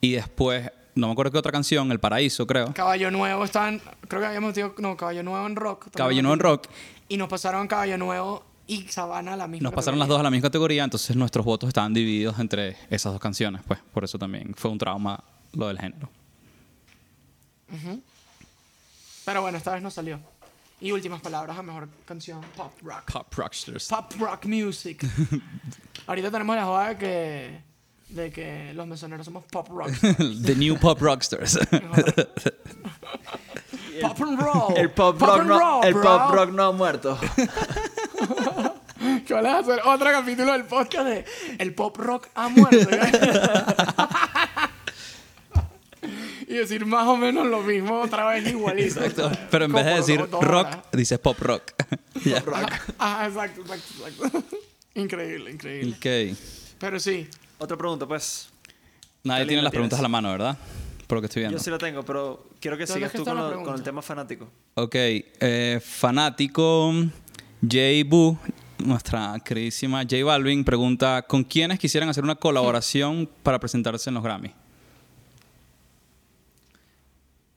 Speaker 3: Y después, no me acuerdo qué otra canción, El Paraíso, creo.
Speaker 1: Caballo Nuevo estaban, creo que habíamos metido, no, Caballo Nuevo en rock.
Speaker 3: Caballo Nuevo en rock.
Speaker 1: Y nos pasaron Caballo Nuevo y Sabana a la misma.
Speaker 3: Nos pasaron las dos a la misma categoría, entonces nuestros votos estaban divididos entre esas dos canciones, pues por eso también fue un trauma lo del género.
Speaker 1: Pero bueno, esta vez no salió. Y últimas palabras a mejor canción, pop rock.
Speaker 3: Pop Rockstars.
Speaker 1: Pop rock music. (laughs) Ahorita tenemos la joda que, de que los mesoneros somos pop rock. (laughs)
Speaker 3: The New Pop Rockstars. (laughs)
Speaker 1: pop and roll.
Speaker 2: El pop,
Speaker 1: Pop
Speaker 2: rock,
Speaker 1: and
Speaker 2: no,
Speaker 1: roll,
Speaker 2: el
Speaker 1: bro.
Speaker 2: pop rock no ha muerto. (laughs)
Speaker 1: Que van a hacer otro capítulo del podcast de El pop rock ha muerto. y decir más o menos lo mismo otra vez igualito.
Speaker 3: Pero en vez de decir rock, dices pop rock. Ya.
Speaker 1: Ah, exacto, exacto, exacto. Increíble, increíble.
Speaker 3: Ok.
Speaker 1: Pero sí,
Speaker 2: Otra pregunta, pues.
Speaker 3: Nadie tiene las preguntas a la mano, ¿verdad? Por lo que estoy viendo.
Speaker 2: Yo sí la tengo, pero quiero que
Speaker 1: ¿Dónde
Speaker 2: sigas tú con, lo- el tema fanático.
Speaker 3: Ok, eh, fanático J. Boo, nuestra queridísima J Balvin, pregunta: ¿Con quiénes quisieran hacer una colaboración (laughs) para presentarse en los Grammy?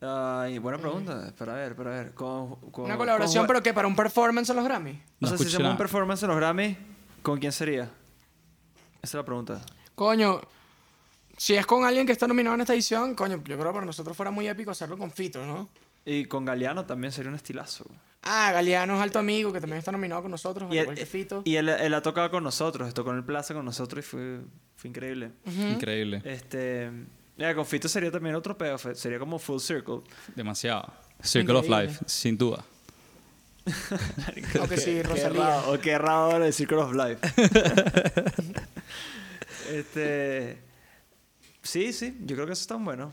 Speaker 2: Ay, buena pregunta. Espera a ver, espera a ver. Con, con-
Speaker 1: una colaboración,
Speaker 2: con-
Speaker 1: pero que para un performance en los Grammy.
Speaker 2: O
Speaker 3: No
Speaker 2: sea, si
Speaker 3: escuché
Speaker 2: hacemos un
Speaker 3: nada.
Speaker 2: performance en los Grammy, ¿con quién sería? Esa es la pregunta.
Speaker 1: Coño, si es con alguien que está nominado en esta edición, coño, yo creo que para nosotros fuera muy épico hacerlo con Fito, ¿no?
Speaker 2: Y con Galeano también sería un estilazo.
Speaker 1: Ah, Galeano es alto amigo, que también está nominado con nosotros, al
Speaker 2: Y,
Speaker 1: igual
Speaker 2: él,
Speaker 1: que Fito.
Speaker 2: y él, él ha tocado con nosotros, tocó en el Plaza con nosotros y fue, fue increíble.
Speaker 3: Increíble.
Speaker 2: Este, mira, con Fito sería también otro pedo, sería como full circle.
Speaker 3: Demasiado. Circle of. Life, sin duda. (laughs)
Speaker 1: O que sí,
Speaker 2: Qué
Speaker 1: Rosalía.
Speaker 2: raro, o qué raro el Circle of Life. (laughs) este, sí, sí, yo creo que eso está bueno.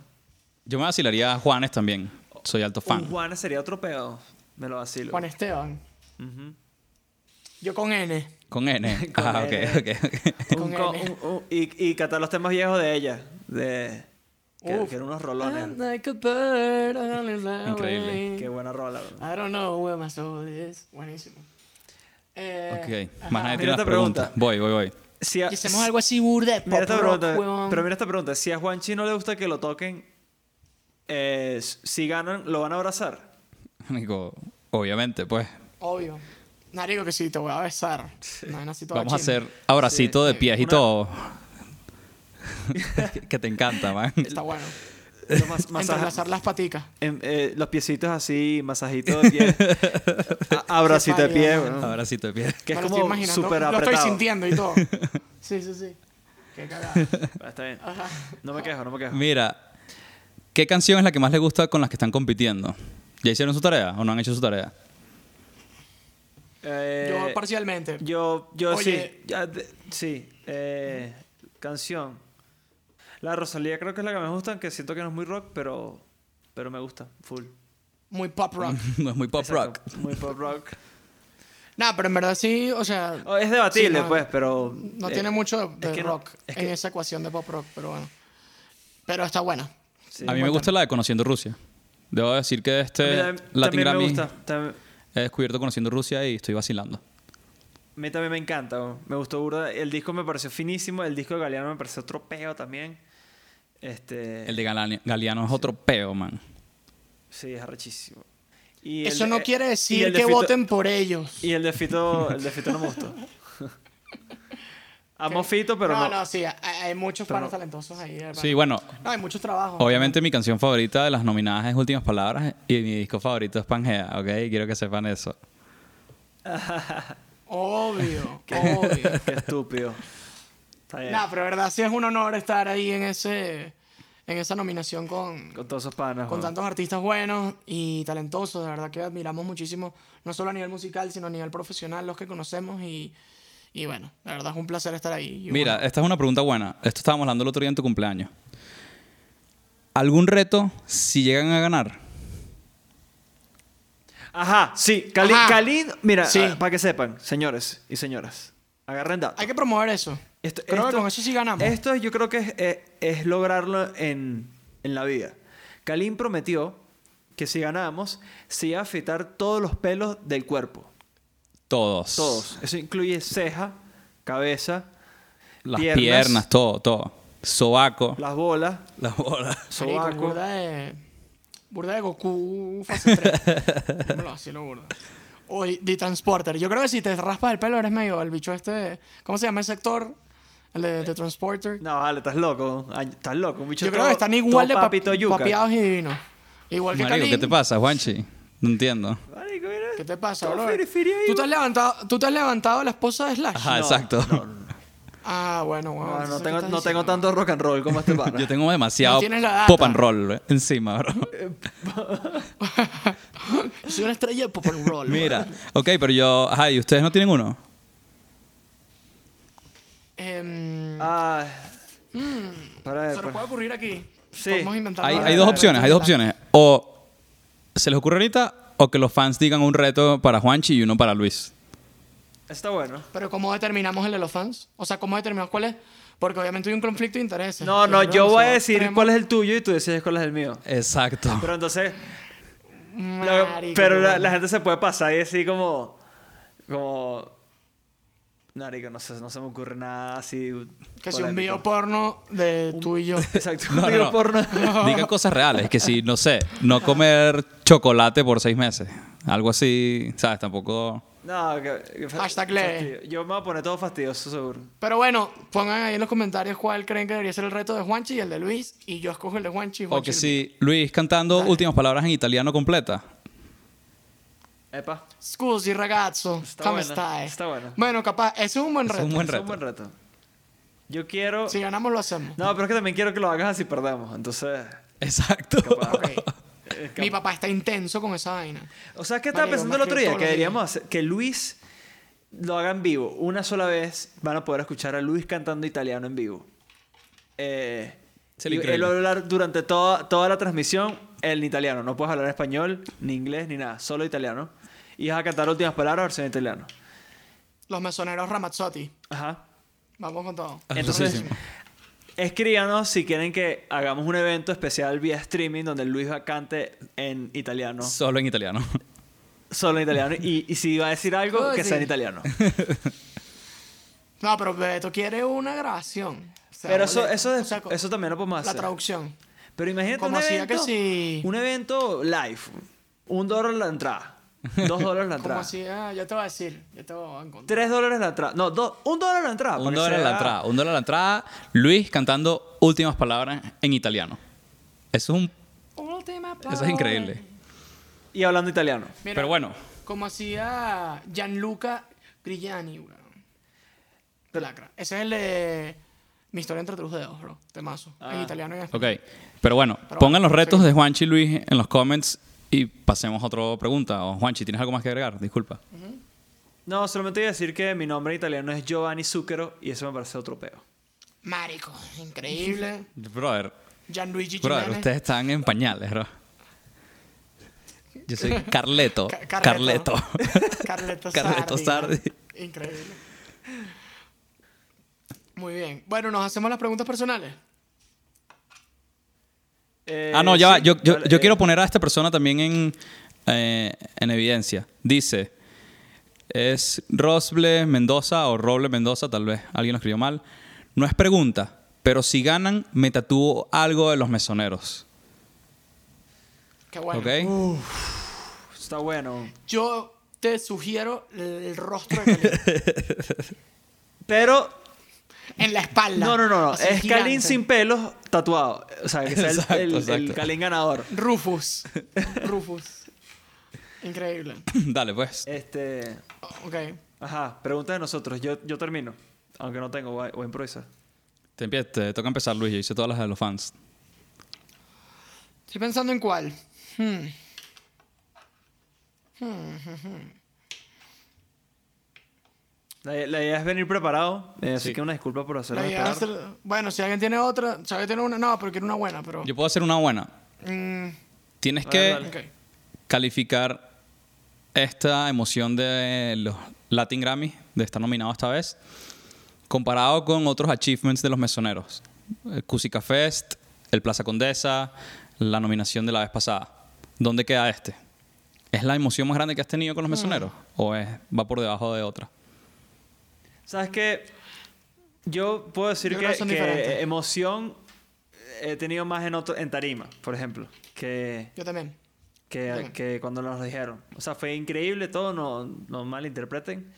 Speaker 3: Yo me vacilaría a Juanes también. Soy alto fan.
Speaker 2: Un Juan sería otro pedo. Me lo vacilo.
Speaker 1: Juan Esteban.
Speaker 2: Ujú.
Speaker 1: Yo con N.
Speaker 3: Con N. (laughs)
Speaker 2: Con
Speaker 3: ah, ok,
Speaker 2: N.
Speaker 3: ok, ok.
Speaker 2: Un
Speaker 1: Con
Speaker 2: co-
Speaker 1: N.
Speaker 2: un- un- y, y cantar los temas viejos de ella. De, que, que eran unos rolones.
Speaker 3: Increíble.
Speaker 2: Qué buena rola. bro.
Speaker 1: I don't know where my soul is. Buenísimo. Eh,
Speaker 3: Ok, más nadie tiene las
Speaker 2: esta
Speaker 3: preguntas.
Speaker 2: pregunta.
Speaker 3: Voy, voy, voy.
Speaker 2: Si a-
Speaker 1: Y hacemos algo así burde de
Speaker 2: Mira esta
Speaker 1: rock,
Speaker 2: pregunta.
Speaker 1: huevón.
Speaker 2: Pero mira esta pregunta. Si a Juanchi no le gusta que lo toquen, eh, si ganan, ¿lo van a abrazar?
Speaker 3: Digo, obviamente, pues.
Speaker 1: Obvio. Narico que sí, te voy a besar. No, no, así
Speaker 3: Vamos a hacer abracito de pies y
Speaker 2: Una-
Speaker 3: todo. (laughs) que te encanta, man.
Speaker 1: Está bueno.
Speaker 2: Lo mas- (laughs)
Speaker 1: Entrelazar las paticas.
Speaker 2: eh, los piecitos así, masajito de pie. (laughs) A- abracito de pie. bueno.
Speaker 3: Abracito de pies.
Speaker 2: Que es
Speaker 1: lo
Speaker 2: como súper
Speaker 1: Lo
Speaker 2: apretado.
Speaker 1: estoy sintiendo y todo. (laughs) Sí, sí, sí. Qué cagada.
Speaker 2: Está bien.
Speaker 1: Ajá.
Speaker 2: No me quejo, no me quejo.
Speaker 3: Mira, ¿qué canción es la que más le gusta con las que están compitiendo? ¿Ya hicieron su tarea o no han hecho su tarea?
Speaker 2: Eh,
Speaker 1: Yo parcialmente.
Speaker 2: Yo, yo
Speaker 1: Oye.
Speaker 2: sí. ya de- sí. eh, canción. La de Rosalía creo que es la que me gusta, aunque siento que no es muy rock, pero, pero me gusta, full.
Speaker 1: Muy pop rock.
Speaker 3: no (laughs) es muy pop rock.
Speaker 2: Muy pop rock. (laughs)
Speaker 1: Nah, pero en verdad sí, o sea.
Speaker 2: Oh, es debatible,
Speaker 1: Sí, no.
Speaker 2: pues, pero...
Speaker 1: No
Speaker 2: eh,
Speaker 1: tiene mucho de
Speaker 2: es que no-
Speaker 1: rock
Speaker 2: es
Speaker 1: en
Speaker 2: que-
Speaker 1: esa ecuación de pop rock, pero bueno. Pero está buena.
Speaker 2: sí.
Speaker 3: A mí me gusta la de Conociendo Rusia. Debo decir que este
Speaker 2: también-
Speaker 3: Latin
Speaker 2: también
Speaker 3: Grammy
Speaker 2: me gusta. También-
Speaker 3: he descubierto Conociendo Rusia y estoy vacilando.
Speaker 2: A mí también me encanta. bro. Me gustó burda. El disco me pareció finísimo. El disco de Galeano me pareció otro peo también. Este...
Speaker 3: El de Galani- Galeano es otro peo, man.
Speaker 2: Sí, es arrechísimo. Y
Speaker 1: Eso
Speaker 2: de-
Speaker 1: no quiere
Speaker 2: y
Speaker 1: decir
Speaker 2: de
Speaker 1: que
Speaker 2: Fito-
Speaker 1: voten por ellos.
Speaker 2: Y el de Fito, el de Fito no me gustó. (laughs) Amo Fito, pero
Speaker 1: no,
Speaker 2: no.
Speaker 1: no, sí, hay, muchos panos
Speaker 2: no.
Speaker 1: talentosos ahí. hermano.
Speaker 3: Sí, bueno,
Speaker 1: No, hay muchos trabajos.
Speaker 3: obviamente mi canción favorita de las nominadas es Últimas Palabras y mi disco favorito es Pangea, ¿ok? Quiero que sepan eso. (laughs)
Speaker 1: Obvio, (laughs) obvio.
Speaker 2: Qué estúpido.
Speaker 1: Nah, pero verdad sí es un honor estar ahí en ese en esa nominación con,
Speaker 2: Con todos esos panas.
Speaker 1: con tantos artistas buenos y talentosos. De verdad que admiramos muchísimo, no solo a nivel musical, sino a nivel profesional, los que conocemos. Y, y bueno, de verdad es un placer estar ahí. Y
Speaker 3: Mira,
Speaker 1: bueno,
Speaker 3: esta es una pregunta buena. Esto estábamos hablando el otro día en tu cumpleaños. ¿Algún reto si llegan a ganar?
Speaker 2: Ajá, sí. Cali,
Speaker 1: Ajá.
Speaker 2: Mira,
Speaker 1: Sí.
Speaker 2: ah, para que sepan, señores y señoras, agarren datos.
Speaker 1: hay que promover eso.
Speaker 2: Esto-
Speaker 1: Creo que
Speaker 2: esto-
Speaker 1: con eso sí ganamos.
Speaker 2: Esto yo creo que es, es- es lograrlo en, en la vida. Kalin prometió que si ganábamos, se iba a afeitar todos los pelos del cuerpo.
Speaker 3: Todos.
Speaker 2: Todos. Eso incluye ceja, cabeza,
Speaker 3: Las
Speaker 2: piernas.
Speaker 3: piernas, todo, todo. sobaco,
Speaker 2: Las bolas,
Speaker 3: las bolas.
Speaker 1: Marico,
Speaker 2: sobaco.
Speaker 1: de. Burda de Goku fase 3. Dímelo así, lo burda. O de Transporter. Yo creo que si te raspas el pelo eres medio el bicho este. ¿Cómo se llama ese actor? El de, de Transporter.
Speaker 2: No, vale, estás loco. Ay, Estás loco. Un bicho
Speaker 1: Yo creo
Speaker 2: todo-
Speaker 1: que están igual de
Speaker 2: todo papito yuca.
Speaker 1: papeados y divinos. Igual que
Speaker 3: Marico, ¿qué te pasa, Juanchi? No entiendo.
Speaker 2: Marico, mira.
Speaker 1: ¿Qué te pasa,
Speaker 2: Todo
Speaker 1: bro?
Speaker 2: firifiri ahí,
Speaker 1: ¿Tú te, has levantado, ¿Tú te has levantado la esposa de Slash?
Speaker 3: Ajá,
Speaker 2: No,
Speaker 3: exacto.
Speaker 2: no, no.
Speaker 1: Ah, bueno, bueno.
Speaker 2: No, tengo,
Speaker 1: ¿qué estás
Speaker 2: no tengo tanto rock and roll como este (laughs) pana.
Speaker 3: Yo tengo demasiado pop and roll eh, encima, bro. (laughs)
Speaker 1: Soy una estrella de pop and roll.
Speaker 3: Mira, ok, pero yo... Ajá, ¿y ustedes no tienen uno?
Speaker 1: Em,
Speaker 2: Ah, para ver,
Speaker 1: se nos
Speaker 2: pues.
Speaker 1: puede ocurrir aquí.
Speaker 2: Sí.
Speaker 1: Inventar
Speaker 3: Hay, hay dos opciones, hay dos opciones. O se les ocurre ahorita o que los fans digan un reto para Juanchi y uno para Luis.
Speaker 2: Está bueno.
Speaker 1: Pero ¿cómo determinamos el de los fans? O sea, ¿cómo determinamos cuál es? Porque obviamente hay un conflicto de intereses.
Speaker 2: No, no, yo voy a decir cuál es el tuyo y tú decides cuál es el mío.
Speaker 3: Exacto.
Speaker 2: Pero entonces, pero la, la gente se puede pasar y decir como, como, No sé, no se me ocurre nada así.
Speaker 1: Que si un video porno de tú y yo. (laughs)
Speaker 2: Exacto, un
Speaker 3: No, no,
Speaker 2: video
Speaker 3: no.
Speaker 2: porno. (laughs)
Speaker 3: Digan cosas reales, que si, no sé, no comer chocolate por seis meses. Algo así, ¿sabes? Tampoco...
Speaker 2: No, que,
Speaker 1: Hashtag lee.
Speaker 2: Yo me voy a poner todo fastidioso, seguro.
Speaker 1: Pero bueno, pongan ahí en los comentarios cuál creen que debería ser el reto de Juanchi y el de Luis. Y yo escojo el de Juanchi. y
Speaker 3: O
Speaker 1: Juanchi
Speaker 3: que si Luis cantando
Speaker 1: Dale.
Speaker 3: últimas palabras en italiano completa.
Speaker 2: Epa.
Speaker 1: Scusi ragazzo,
Speaker 2: Está
Speaker 1: ¿cómo
Speaker 2: buena,
Speaker 1: está?
Speaker 2: está buena.
Speaker 1: Bueno, capaz, ese es un buen
Speaker 3: Ese es
Speaker 1: reto.
Speaker 3: un buen
Speaker 2: Es un
Speaker 3: reto.
Speaker 2: buen reto. Yo quiero...
Speaker 1: Si ganamos, lo hacemos.
Speaker 2: No, pero es que también quiero que lo hagas así perdemos. Entonces...
Speaker 3: Exacto.
Speaker 2: capaz-
Speaker 1: Ok.
Speaker 2: eh,
Speaker 1: Mi papá está intenso con esa vaina.
Speaker 2: O sea, que estaba pensando el otro
Speaker 1: que
Speaker 2: día que deberíamos hacer que Luis lo haga en vivo. Una sola vez van a poder escuchar a Luis cantando italiano en vivo. Eh,
Speaker 3: Sería
Speaker 2: y él va a hablar durante toda, toda la transmisión en italiano. No puedes hablar español, ni inglés, ni nada. Solo italiano. Y vas a cantar últimas palabras versión italiano.
Speaker 1: Los mesoneros Ramazzotti.
Speaker 2: Ajá.
Speaker 1: Vamos con todo.
Speaker 2: Entonces, escríbanos si quieren que hagamos un evento especial vía streaming donde Luis va cante en italiano.
Speaker 3: Solo en italiano.
Speaker 2: Solo en italiano. Y, y si va a decir algo,
Speaker 1: Oh,
Speaker 2: que sea en italiano. (laughs)
Speaker 1: No, pero Beto quiere una grabación. Sea,
Speaker 2: Pero eso, eso, es-
Speaker 1: o sea,
Speaker 2: eso también lo podemos
Speaker 1: La
Speaker 2: hacer.
Speaker 1: traducción.
Speaker 2: Pero imagínate
Speaker 1: Como
Speaker 2: un
Speaker 1: hacía
Speaker 2: evento,
Speaker 1: que si-
Speaker 2: un evento live. Un dólar la entrada. Dos dólares la (laughs)
Speaker 1: Como
Speaker 2: entrada.
Speaker 1: así, ah, yo te voy a decir. Yo te voy a encontrar.
Speaker 2: Tres dólares la entrada. No, dos, un dólar la entrada.
Speaker 3: Un dólar la entrada. Un dólar la entrada. Luis cantando últimas palabras en italiano. Eso es un...
Speaker 1: Última
Speaker 3: Eso es increíble.
Speaker 2: Y hablando italiano.
Speaker 1: Mira,
Speaker 3: Pero bueno.
Speaker 1: Como hacía Gianluca Grigliani, weón. Lacra. Ese es el de Mi historia entre tus dedos, bro. Temazo. En
Speaker 2: Ah.
Speaker 1: italiano y en español.
Speaker 3: Ok. Pero bueno,
Speaker 1: Pero
Speaker 3: pongan
Speaker 1: bueno,
Speaker 3: los retos
Speaker 1: sí.
Speaker 3: de Juanchi y Luis en los comments y pasemos a otra pregunta. O Juanchi, ¿tienes algo más que agregar? Disculpa.
Speaker 2: No, solamente voy a decir que mi nombre en italiano es Giovanni Zucchero y eso me parece otro peo.
Speaker 1: Marico. Increíble. (laughs)
Speaker 3: Brother,
Speaker 1: Gianluigi
Speaker 3: brother, ustedes están en pañales, bro. Yo soy (laughs) Carleto.
Speaker 1: Ca-
Speaker 3: Carleto. (laughs)
Speaker 1: Carleto
Speaker 3: Carleto
Speaker 1: Sardi.
Speaker 3: Sardi.
Speaker 1: Increíble. Muy bien. Bueno, nos hacemos las preguntas personales.
Speaker 2: Eh,
Speaker 3: Ah, no, ya va. Yo, yo,
Speaker 2: vale,
Speaker 3: yo
Speaker 2: eh,
Speaker 3: quiero poner a esta persona también en, eh, en evidencia. Dice, es Rosble Mendoza o Roble Mendoza, tal vez alguien lo escribió mal. No es pregunta, pero si ganan, me tatúo algo de los mesoneros.
Speaker 1: Qué bueno.
Speaker 3: ¿Ok?
Speaker 2: Está bueno.
Speaker 1: Yo te sugiero el rostro de. (laughs)
Speaker 2: Pero,
Speaker 1: en la espalda.
Speaker 2: no, no, no, no.
Speaker 1: Así
Speaker 2: Es
Speaker 1: gigante.
Speaker 2: Kalin sin pelos tatuado. O sea, que sea el-
Speaker 3: Exacto,
Speaker 2: el, el,
Speaker 3: exacto.
Speaker 2: Kalin ganador.
Speaker 1: Rufus. (laughs) Rufus. Increíble.
Speaker 3: Dale, pues.
Speaker 2: Este.
Speaker 1: Ok.
Speaker 2: Ajá, pregunta de nosotros. Yo, yo termino. Aunque no tengo, voy a, improvisar.
Speaker 3: Te, empie- te toca empezar, Luis. Yo hice todas las de los fans.
Speaker 1: Estoy pensando en cuál. Hmm.
Speaker 2: La, la idea es venir preparado, eh, así
Speaker 3: Sí.
Speaker 2: que una disculpa por hacerlo
Speaker 1: el- bueno, si alguien tiene otra, si alguien tiene una, no, pero quiero una buena, pero.
Speaker 3: Yo puedo hacer una buena.
Speaker 1: Mm,
Speaker 3: Tienes que calificar esta emoción de los Latin Grammy, de estar nominado esta vez, comparado con otros achievements de los mesoneros. El Cusica Fest, el Plaza Condesa, la nominación de la vez pasada. ¿Dónde queda este? ¿Es la emoción más grande que has tenido con los mesoneros? ¿O es, va por debajo de otra?
Speaker 2: ¿Sabes qué? Yo puedo decir
Speaker 1: Yo
Speaker 2: que,
Speaker 1: que
Speaker 2: que emoción he tenido más en, otro, en tarima, por ejemplo, que,
Speaker 1: Yo también.
Speaker 2: que,
Speaker 1: Bien.
Speaker 2: que cuando nos dijeron. O sea, fue increíble todo, no, no malinterpreten.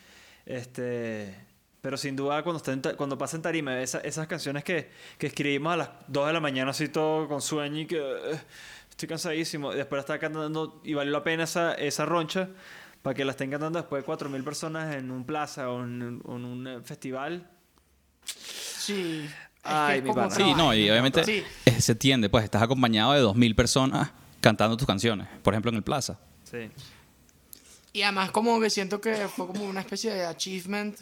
Speaker 2: Este, pero sin duda cuando, está en ta- cuando pasa en tarima, esa- esas canciones que, que escribimos a las 2 de la mañana así todo con sueño y que eh, estoy cansadísimo. y Después estar cantando y valió la pena esa, esa roncha para que la estén cantando después de 4.000 personas en un plaza o en, en un eh, festival.
Speaker 1: Sí.
Speaker 2: Ay, mi pana.
Speaker 3: Sí, no, y obviamente
Speaker 1: Sí.
Speaker 3: se tiende, pues estás acompañado de 2.000 personas cantando tus canciones, por ejemplo en el Plaza.
Speaker 2: Sí.
Speaker 1: Y además como que siento que fue como una especie de achievement.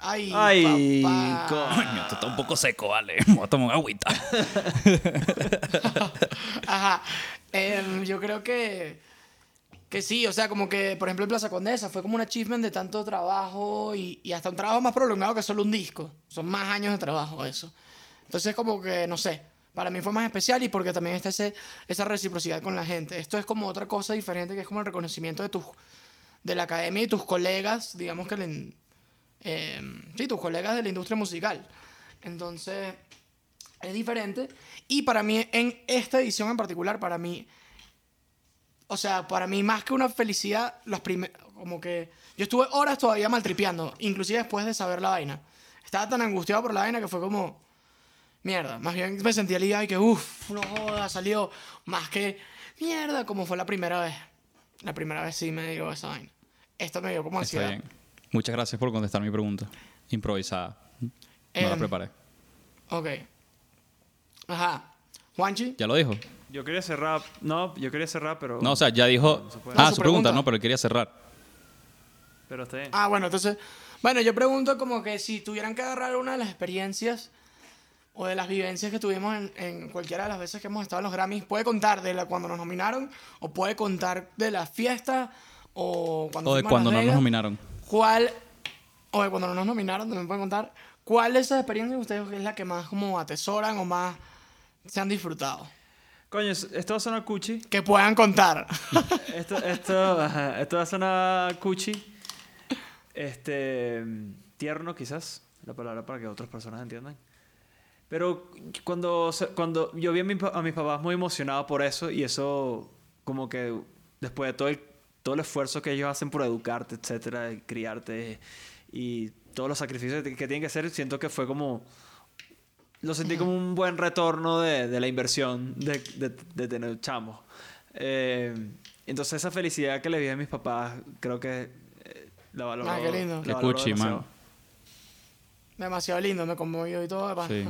Speaker 1: Ay,
Speaker 2: Ay,
Speaker 1: papá.
Speaker 2: coño.
Speaker 3: esto está un poco seco, vale. (laughs) Voy a tomar agüita. (laughs)
Speaker 1: Ajá. Em, yo creo que, que sí, o sea, como que, por ejemplo, en Plaza Condesa fue como un achievement de tanto trabajo y, y hasta un trabajo más prolongado que solo un disco. Son más años de trabajo eso. Entonces, como que, no sé, para mí fue más especial y porque también está ese, esa reciprocidad con la gente. Esto es como otra cosa diferente que es como el reconocimiento de tus de la academia y tus colegas, digamos que le, em, sí, tus colegas de la industria musical. Entonces, es diferente. Y para mí, en esta edición en particular, para mí, o sea, para mí más que una felicidad, los primeros, como que yo estuve horas todavía maltripeando, inclusive después de saber la vaina. Estaba tan angustiado por la vaina que fue como, mierda, más bien me sentí aliviado y que, uff, no joda, salió, más que, mierda, como fue la primera vez. La primera vez sí me dio esa vaina. Esto me dio como
Speaker 3: Está
Speaker 1: ansiedad.
Speaker 3: bien. Muchas gracias por contestar mi pregunta. Improvisada. No la
Speaker 1: Em,
Speaker 3: preparé.
Speaker 1: Ok. Ajá. Juanchi.
Speaker 3: ¿Ya lo dijo?
Speaker 2: Yo quería cerrar, no, yo quería cerrar, pero...
Speaker 3: No, o sea, ya dijo...
Speaker 2: No.
Speaker 3: Ah,
Speaker 1: No,
Speaker 3: su
Speaker 1: su
Speaker 3: pregunta,
Speaker 1: pregunta.
Speaker 3: no, pero él quería cerrar.
Speaker 2: Pero está bien.
Speaker 1: Ah, bueno, entonces, bueno, yo pregunto como que si tuvieran que agarrar una de las experiencias o de las vivencias que tuvimos en, en cualquiera de las veces que hemos estado en los Grammys, puede contar de la cuando nos nominaron o puede contar de la fiesta o cuando
Speaker 3: O de cuando no nos nominaron.
Speaker 1: ¿Cuál, o de cuando no nos nominaron, también pueden contar, cuál de esas experiencias ustedes es la que más como atesoran o más se han disfrutado?
Speaker 2: Coño, es- esto va a sonar cuchi.
Speaker 1: Que puedan contar.
Speaker 2: Esto, esto, ajá, esto va a sonar cuchi. Este. Tierno, quizás. La palabra para que otras personas entiendan. Pero cuando, cuando yo vi a, mi a mis papás muy emocionados por eso, y eso, como que después de todo el, todo el esfuerzo que ellos hacen por educarte, etcétera, criarte, y todos los sacrificios que tienen que hacer, siento que fue como. Lo sentí como un buen retorno de, de la inversión de, de, de tener chamos. Eh, entonces, esa felicidad que le vi a mis papás, creo que eh, la valoro.
Speaker 1: Ah, qué lindo.
Speaker 2: la
Speaker 3: Qué
Speaker 2: valoro
Speaker 3: cuchi,
Speaker 2: demasiado.
Speaker 3: man.
Speaker 1: Demasiado lindo, me conmovió y todo.
Speaker 3: Sí.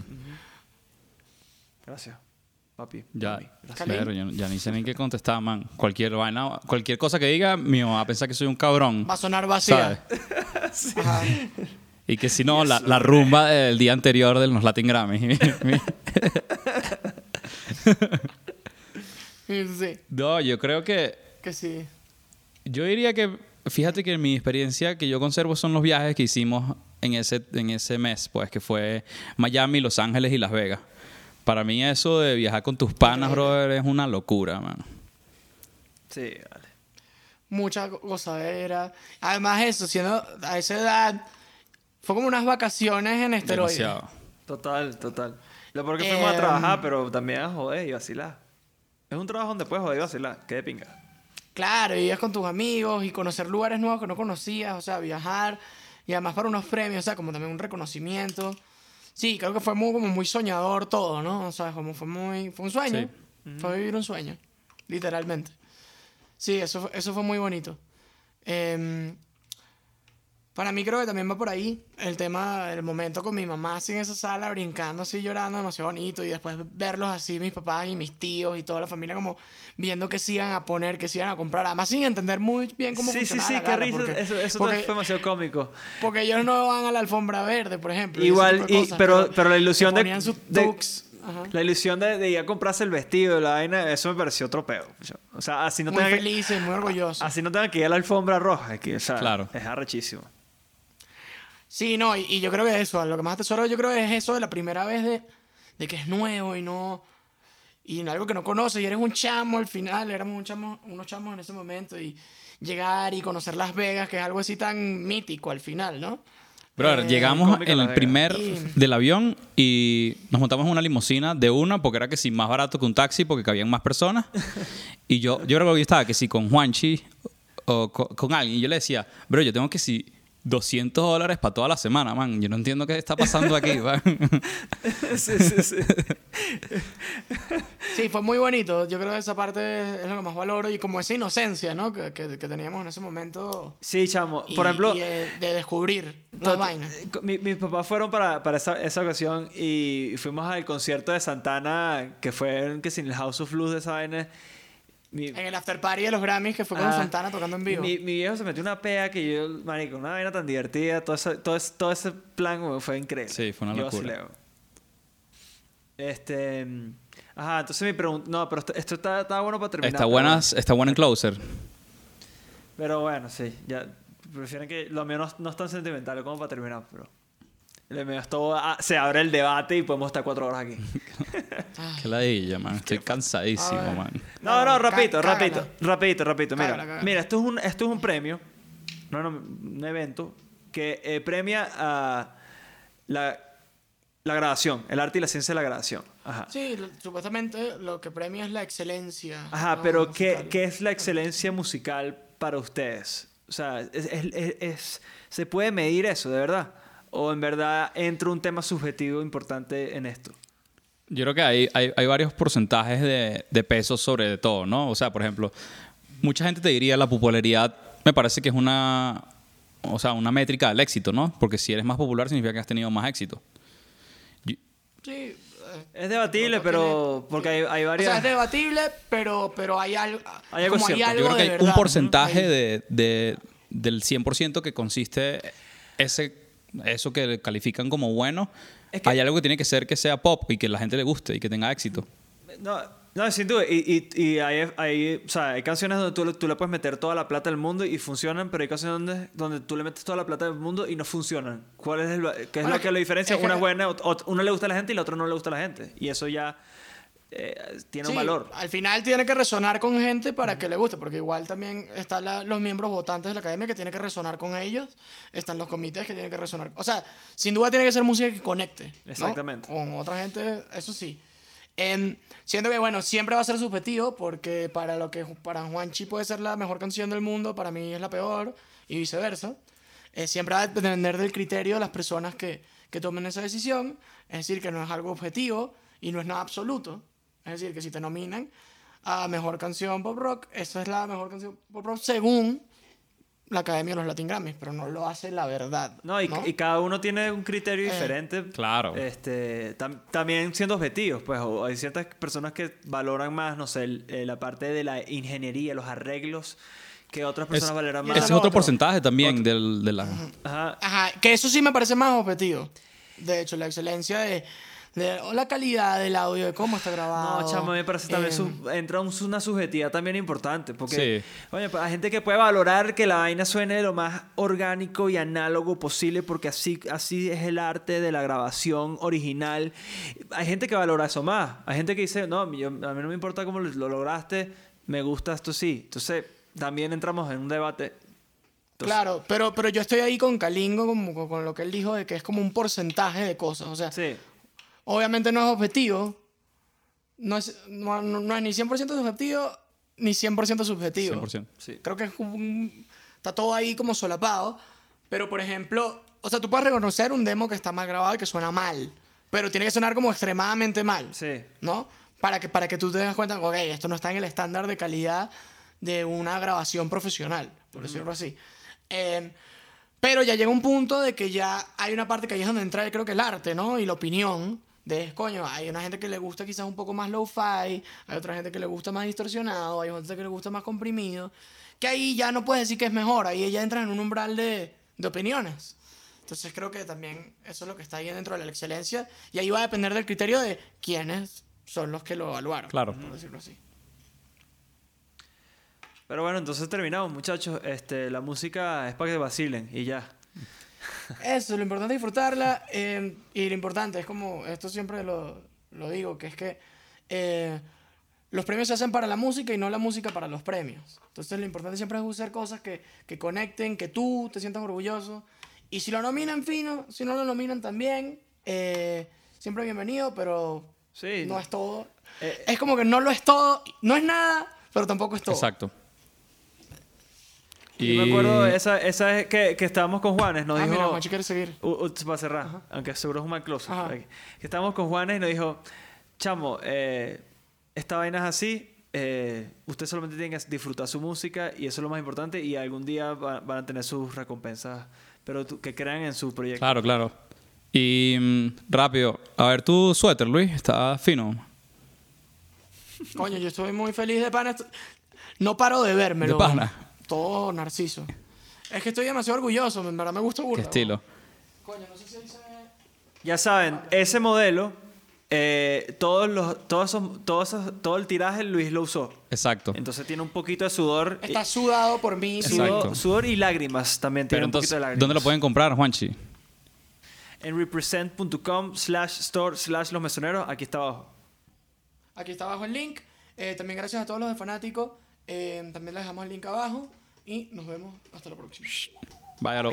Speaker 2: Gracias, papi.
Speaker 3: Ya, pero yo ya ni sé ni qué contestar, man. Cualquier vaina, cualquier cosa que diga, mi mamá va a pensar que soy un cabrón.
Speaker 1: Va a sonar vacía.
Speaker 3: ¿sabes?
Speaker 1: Ajá. (laughs)
Speaker 3: Y que si no, la, la rumba del día anterior de los Latin Grammy. (laughs)
Speaker 1: Sí,
Speaker 3: no, yo creo que.
Speaker 1: que sí.
Speaker 3: Yo diría que. Fíjate que mi experiencia que yo conservo son los viajes que hicimos en ese, en ese mes, pues, que fue Miami, Los Ángeles y Las Vegas. Para mí, eso de viajar con tus panas, brother, es una locura, man.
Speaker 2: Sí, vale.
Speaker 1: Mucha go- gozadera. Además, eso, siendo a esa edad, fue como unas vacaciones en esteroides.
Speaker 3: Demasiado.
Speaker 2: Total, total. Lo peor que fuimos a trabajar, pero también a joder y vacilar. Es un trabajo donde puedes joder y vacilar. Qué de pinga.
Speaker 1: Claro, y ibas con tus amigos y conocer lugares nuevos que no conocías, o sea, viajar. Y además para unos premios, o sea, como también un reconocimiento. Sí, creo que fue muy, como muy soñador todo, ¿no? O sea, como fue muy... Fue un sueño. Fue vivir un sueño, literalmente. Sí, eso, fue- eso fue muy bonito. Em, para mí creo que también va por ahí el tema del momento con mi mamá así en esa sala brincando así llorando demasiado bonito y después verlos así mis papás y mis tíos y toda la familia como viendo que se iban a poner, que se iban a comprar, además sin entender muy bien cómo
Speaker 2: sí, sí,
Speaker 1: funcionaba
Speaker 2: sí,
Speaker 1: la
Speaker 2: qué risa.
Speaker 1: porque-
Speaker 2: eso eso
Speaker 1: porque,
Speaker 2: fue demasiado cómico.
Speaker 1: porque ellos no van a la alfombra verde, por ejemplo.
Speaker 2: Igual, y-
Speaker 1: cosas,
Speaker 2: pero, pero la ilusión de,
Speaker 1: ponían sus
Speaker 2: de-
Speaker 1: tux, ajá.
Speaker 2: La ilusión de, de ir a comprarse el vestido la vaina, eso me pareció otro peo. O sea, así no
Speaker 1: muy
Speaker 2: tenga que,
Speaker 1: felices, muy orgullosos.
Speaker 2: así no tenga que ir a la alfombra roja. Es que, o sea,
Speaker 3: Claro.
Speaker 2: es arrechísimo.
Speaker 1: Sí, no, y, y yo creo que eso, lo que más atesoro yo creo que es eso de la primera vez de, de que es nuevo y no. Y algo que no conoces y eres un chamo al final, éramos un chamo, unos chamos en ese momento y llegar y conocer Las Vegas, que es algo así tan mítico al final, ¿no?
Speaker 3: Brother,
Speaker 1: Eh,
Speaker 3: llegamos en el primer
Speaker 1: Y-
Speaker 3: del avión y nos montamos en una limusina de una porque era que sí más barato que un taxi porque cabían más personas. Y yo, yo creo que yo estaba que sí con Juanchi o co- con, alguien y yo le decía, bro, yo tengo que sí 200 dólares para toda la semana, man. Yo no entiendo qué está pasando aquí, (laughs) man.
Speaker 2: sí, sí, sí. (laughs)
Speaker 1: Sí, fue muy bonito. Yo creo que esa parte es lo que más valoro y como esa inocencia, ¿no? Que, que, que teníamos en ese momento.
Speaker 2: Sí, chamo.
Speaker 1: Y-
Speaker 2: Por ejemplo,
Speaker 1: y de, de descubrir vainas.
Speaker 2: eh, mi- mis papás fueron para, para esa, esa ocasión y fuimos al concierto de Santana, que fue en, que sin el House of Blues de esa vaina. Mi,
Speaker 1: En el after party de los Grammys que fue con
Speaker 2: Ah,
Speaker 1: Santana tocando en vivo.
Speaker 2: Mi, mi viejo se metió una pea que yo, marico, una vaina tan divertida, todo ese, todo ese, todo ese plan fue increíble.
Speaker 3: Sí, fue una
Speaker 2: Yo
Speaker 3: locura.
Speaker 2: leo. Este, ajá, entonces mi pregunta, no, pero esto, esto está, está bueno para terminar.
Speaker 3: Está
Speaker 2: pero-
Speaker 3: buena, está buena en closer.
Speaker 2: Pero bueno, sí, ya prefieren que lo mío no, no es tan sentimental como para terminar, pero lo mío es todo, ah, se abre el debate y podemos estar cuatro horas aquí. (laughs)
Speaker 3: Qué ladilla, man. Estoy cansadísimo, man.
Speaker 2: No, no, rapidito, rapidito, rapidito, rapidito. Mira,
Speaker 1: Cágala, cágala.
Speaker 2: mira, esto es un, esto es un premio, no, no, un evento que eh, premia a la, la grabación, el arte y la ciencia de la grabación. Ajá.
Speaker 1: Sí, lo- supuestamente lo que premia es la excelencia.
Speaker 2: Ajá,
Speaker 1: ¿no?
Speaker 2: pero ¿qué. ¿qué es la excelencia musical para ustedes? O sea, es, es- es- es- ¿se puede medir eso, de verdad? ¿O en verdad entra un tema subjetivo importante en esto?
Speaker 3: Yo creo que hay, hay, hay varios porcentajes de, de peso sobre todo, ¿no? O sea, por ejemplo, mucha gente te diría la popularidad, me parece que es una, o sea, una métrica del éxito, ¿no? Porque si eres más popular significa que has tenido más éxito. Yo-
Speaker 1: Sí. eh,
Speaker 2: Es debatible,
Speaker 1: no
Speaker 2: pero
Speaker 1: tiene-
Speaker 2: porque hay, hay
Speaker 1: O
Speaker 2: varias...
Speaker 1: sea, es debatible, pero, pero hay algo.
Speaker 2: Hay algo
Speaker 1: como hay
Speaker 2: cierto.
Speaker 1: algo
Speaker 3: Yo creo que
Speaker 1: de
Speaker 3: hay
Speaker 1: verdad,
Speaker 3: un porcentaje de, de- del 100% que consiste ese, eso que califican como bueno.
Speaker 2: Es que-
Speaker 3: hay algo que tiene que ser que sea pop y que la gente le guste y que tenga éxito.
Speaker 2: No, no, sin duda. Y, y, y hay, hay, o sea, hay canciones donde tú, le- tú le puedes meter toda la plata del mundo y funcionan, pero hay canciones donde, donde tú le metes toda la plata del mundo y no funcionan. ¿Cuál es, el, qué es
Speaker 1: Bueno,
Speaker 2: lo que lo diferencia?
Speaker 1: es que-
Speaker 2: Una es buena, ot- una le gusta a la gente y la otra no le gusta a la gente. Y eso ya eh, tiene un
Speaker 1: Sí,
Speaker 2: valor.
Speaker 1: Al final tiene que resonar con gente para que le guste, porque igual también están los miembros votantes de la academia que tienen que resonar con ellos, están los comités que tienen que resonar. O sea, sin duda tiene que ser música que conecte. ¿no?
Speaker 2: Exactamente.
Speaker 1: Con otra gente, eso sí. Em, siento que, bueno, siempre va a ser subjetivo, porque para lo que para Juanchi puede ser la mejor canción del mundo, para mí es la peor, y viceversa. Eh, siempre va a depender del criterio de las personas que, que tomen esa decisión. Es decir, que no es algo objetivo y no es nada absoluto. Es decir, que si te nominan a mejor canción pop rock, esa es la mejor canción pop rock según la Academia de los Latin Grammys, pero no lo hace la verdad.
Speaker 2: No, y, y cada uno tiene un criterio
Speaker 1: Eh,
Speaker 2: diferente.
Speaker 3: claro.
Speaker 2: Este, tam- también siendo objetivos, pues hay ciertas personas que valoran más, no sé, el- eh, la parte de la ingeniería, los arreglos, que otras personas
Speaker 3: Es-
Speaker 2: valoran más.
Speaker 3: ese es otro
Speaker 1: otro.
Speaker 3: porcentaje también del, de la...
Speaker 2: Ajá.
Speaker 1: Ajá, que eso sí me parece más objetivo. De hecho, la excelencia de, de- o la calidad del audio, de cómo está grabado.
Speaker 2: No, chamo, me parece también
Speaker 1: eh,
Speaker 2: su- entra un- una subjetividad también importante. Porque,
Speaker 3: Sí.
Speaker 2: oye, pues, hay gente que puede valorar que la vaina suene lo más orgánico y análogo posible, porque así, así es el arte de la grabación original. Hay gente que valora eso más. Hay gente que dice, no, yo- a mí no me importa cómo lo, lo lograste, me gusta esto sí. Entonces, también entramos en un debate. Entonces,
Speaker 1: Claro, pero, pero yo estoy ahí con Kalingo, como, con, con lo que él dijo, de que es como un porcentaje de cosas. O sea,
Speaker 2: Sí.
Speaker 1: Obviamente no es objetivo. No es, no, no- no es ni 100% subjetivo, ni 100% subjetivo.
Speaker 3: 100%.
Speaker 2: Sí.
Speaker 1: Creo que es como un- está todo ahí como solapado. Pero, por ejemplo, o sea, tú puedes reconocer un demo que está mal grabado y que suena mal. Pero tiene que sonar como extremadamente mal.
Speaker 2: Sí.
Speaker 1: ¿No? Para que, para que tú te des cuenta, ok, esto no está en el estándar de calidad de una grabación profesional, por decirlo así. Eh, pero ya llega un punto de que ya hay una parte que ahí es donde entra, creo que el arte, ¿no? Y la opinión de, coño, hay una gente que le gusta quizás un poco más low-fi, hay otra gente que le gusta más distorsionado, hay otra que le gusta más comprimido, que ahí ya no puedes decir que es mejor, ahí ya entras en un umbral de, de opiniones. Entonces creo que también eso es lo que está ahí dentro de la excelencia y ahí va a depender del criterio de quiénes son los que lo evaluaron.
Speaker 3: Claro.
Speaker 1: Por decirlo así.
Speaker 2: Pero bueno, entonces terminamos, muchachos. Este, la música es para que vacilen y ya.
Speaker 1: Eso, lo importante es disfrutarla. eh, y lo importante es como, esto siempre lo, lo digo, que es que eh, los premios se hacen para la música y no la música para los premios. Entonces lo importante siempre es usar cosas que, que conecten, que tú te sientas orgulloso Y si lo nominan, fino. Si no lo nominan, también. Eh, siempre bienvenido, pero
Speaker 2: Sí.
Speaker 1: no es todo.
Speaker 2: Eh,
Speaker 1: es como que no lo es todo. No es nada, pero tampoco es todo.
Speaker 3: Exacto.
Speaker 2: Yo me acuerdo esa, esa que, que estábamos con Juanes, nos
Speaker 1: Ah,
Speaker 2: dijo...
Speaker 1: mira, Juanchi quiere seguir.
Speaker 2: Uh, uh, para cerrar, aunque seguro es un mal close. Que estábamos con Juanes y nos dijo, chamo, eh, esta vaina es así, eh, usted solamente tiene que disfrutar su música y eso es lo más importante y algún día va- van a tener sus recompensas, pero tú- que crean en su proyecto.
Speaker 3: Claro, claro. Y mm, rápido, a ver tu suéter, Luis, está fino.
Speaker 1: Coño, yo estoy muy feliz de pana. No paro de vérmelo.
Speaker 3: ¿De pana?
Speaker 1: Todo narciso. Es que estoy demasiado orgulloso, en verdad me gusta burda.
Speaker 3: Qué estilo.
Speaker 1: Coño, no sé si ve.
Speaker 2: Ya saben, ese modelo, eh, todos los, todos esos- todos esos- todo el tiraje Luis lo usó.
Speaker 3: Exacto.
Speaker 2: Entonces tiene un poquito de sudor. y-
Speaker 1: Está sudado por mí.
Speaker 3: Exacto.
Speaker 2: sudor, sudor y lágrimas también tiene
Speaker 3: Pero
Speaker 2: un poquito
Speaker 3: entonces,
Speaker 2: de lágrimas.
Speaker 3: ¿dónde lo pueden comprar, Juanchi?
Speaker 2: En represent.com slash store slash los mesoneros, aquí está abajo.
Speaker 1: Aquí está abajo el link. Eh, también gracias a todos los de Fanático. Eh, también les dejamos el link abajo. Y nos vemos hasta la próxima.
Speaker 3: Váyalo.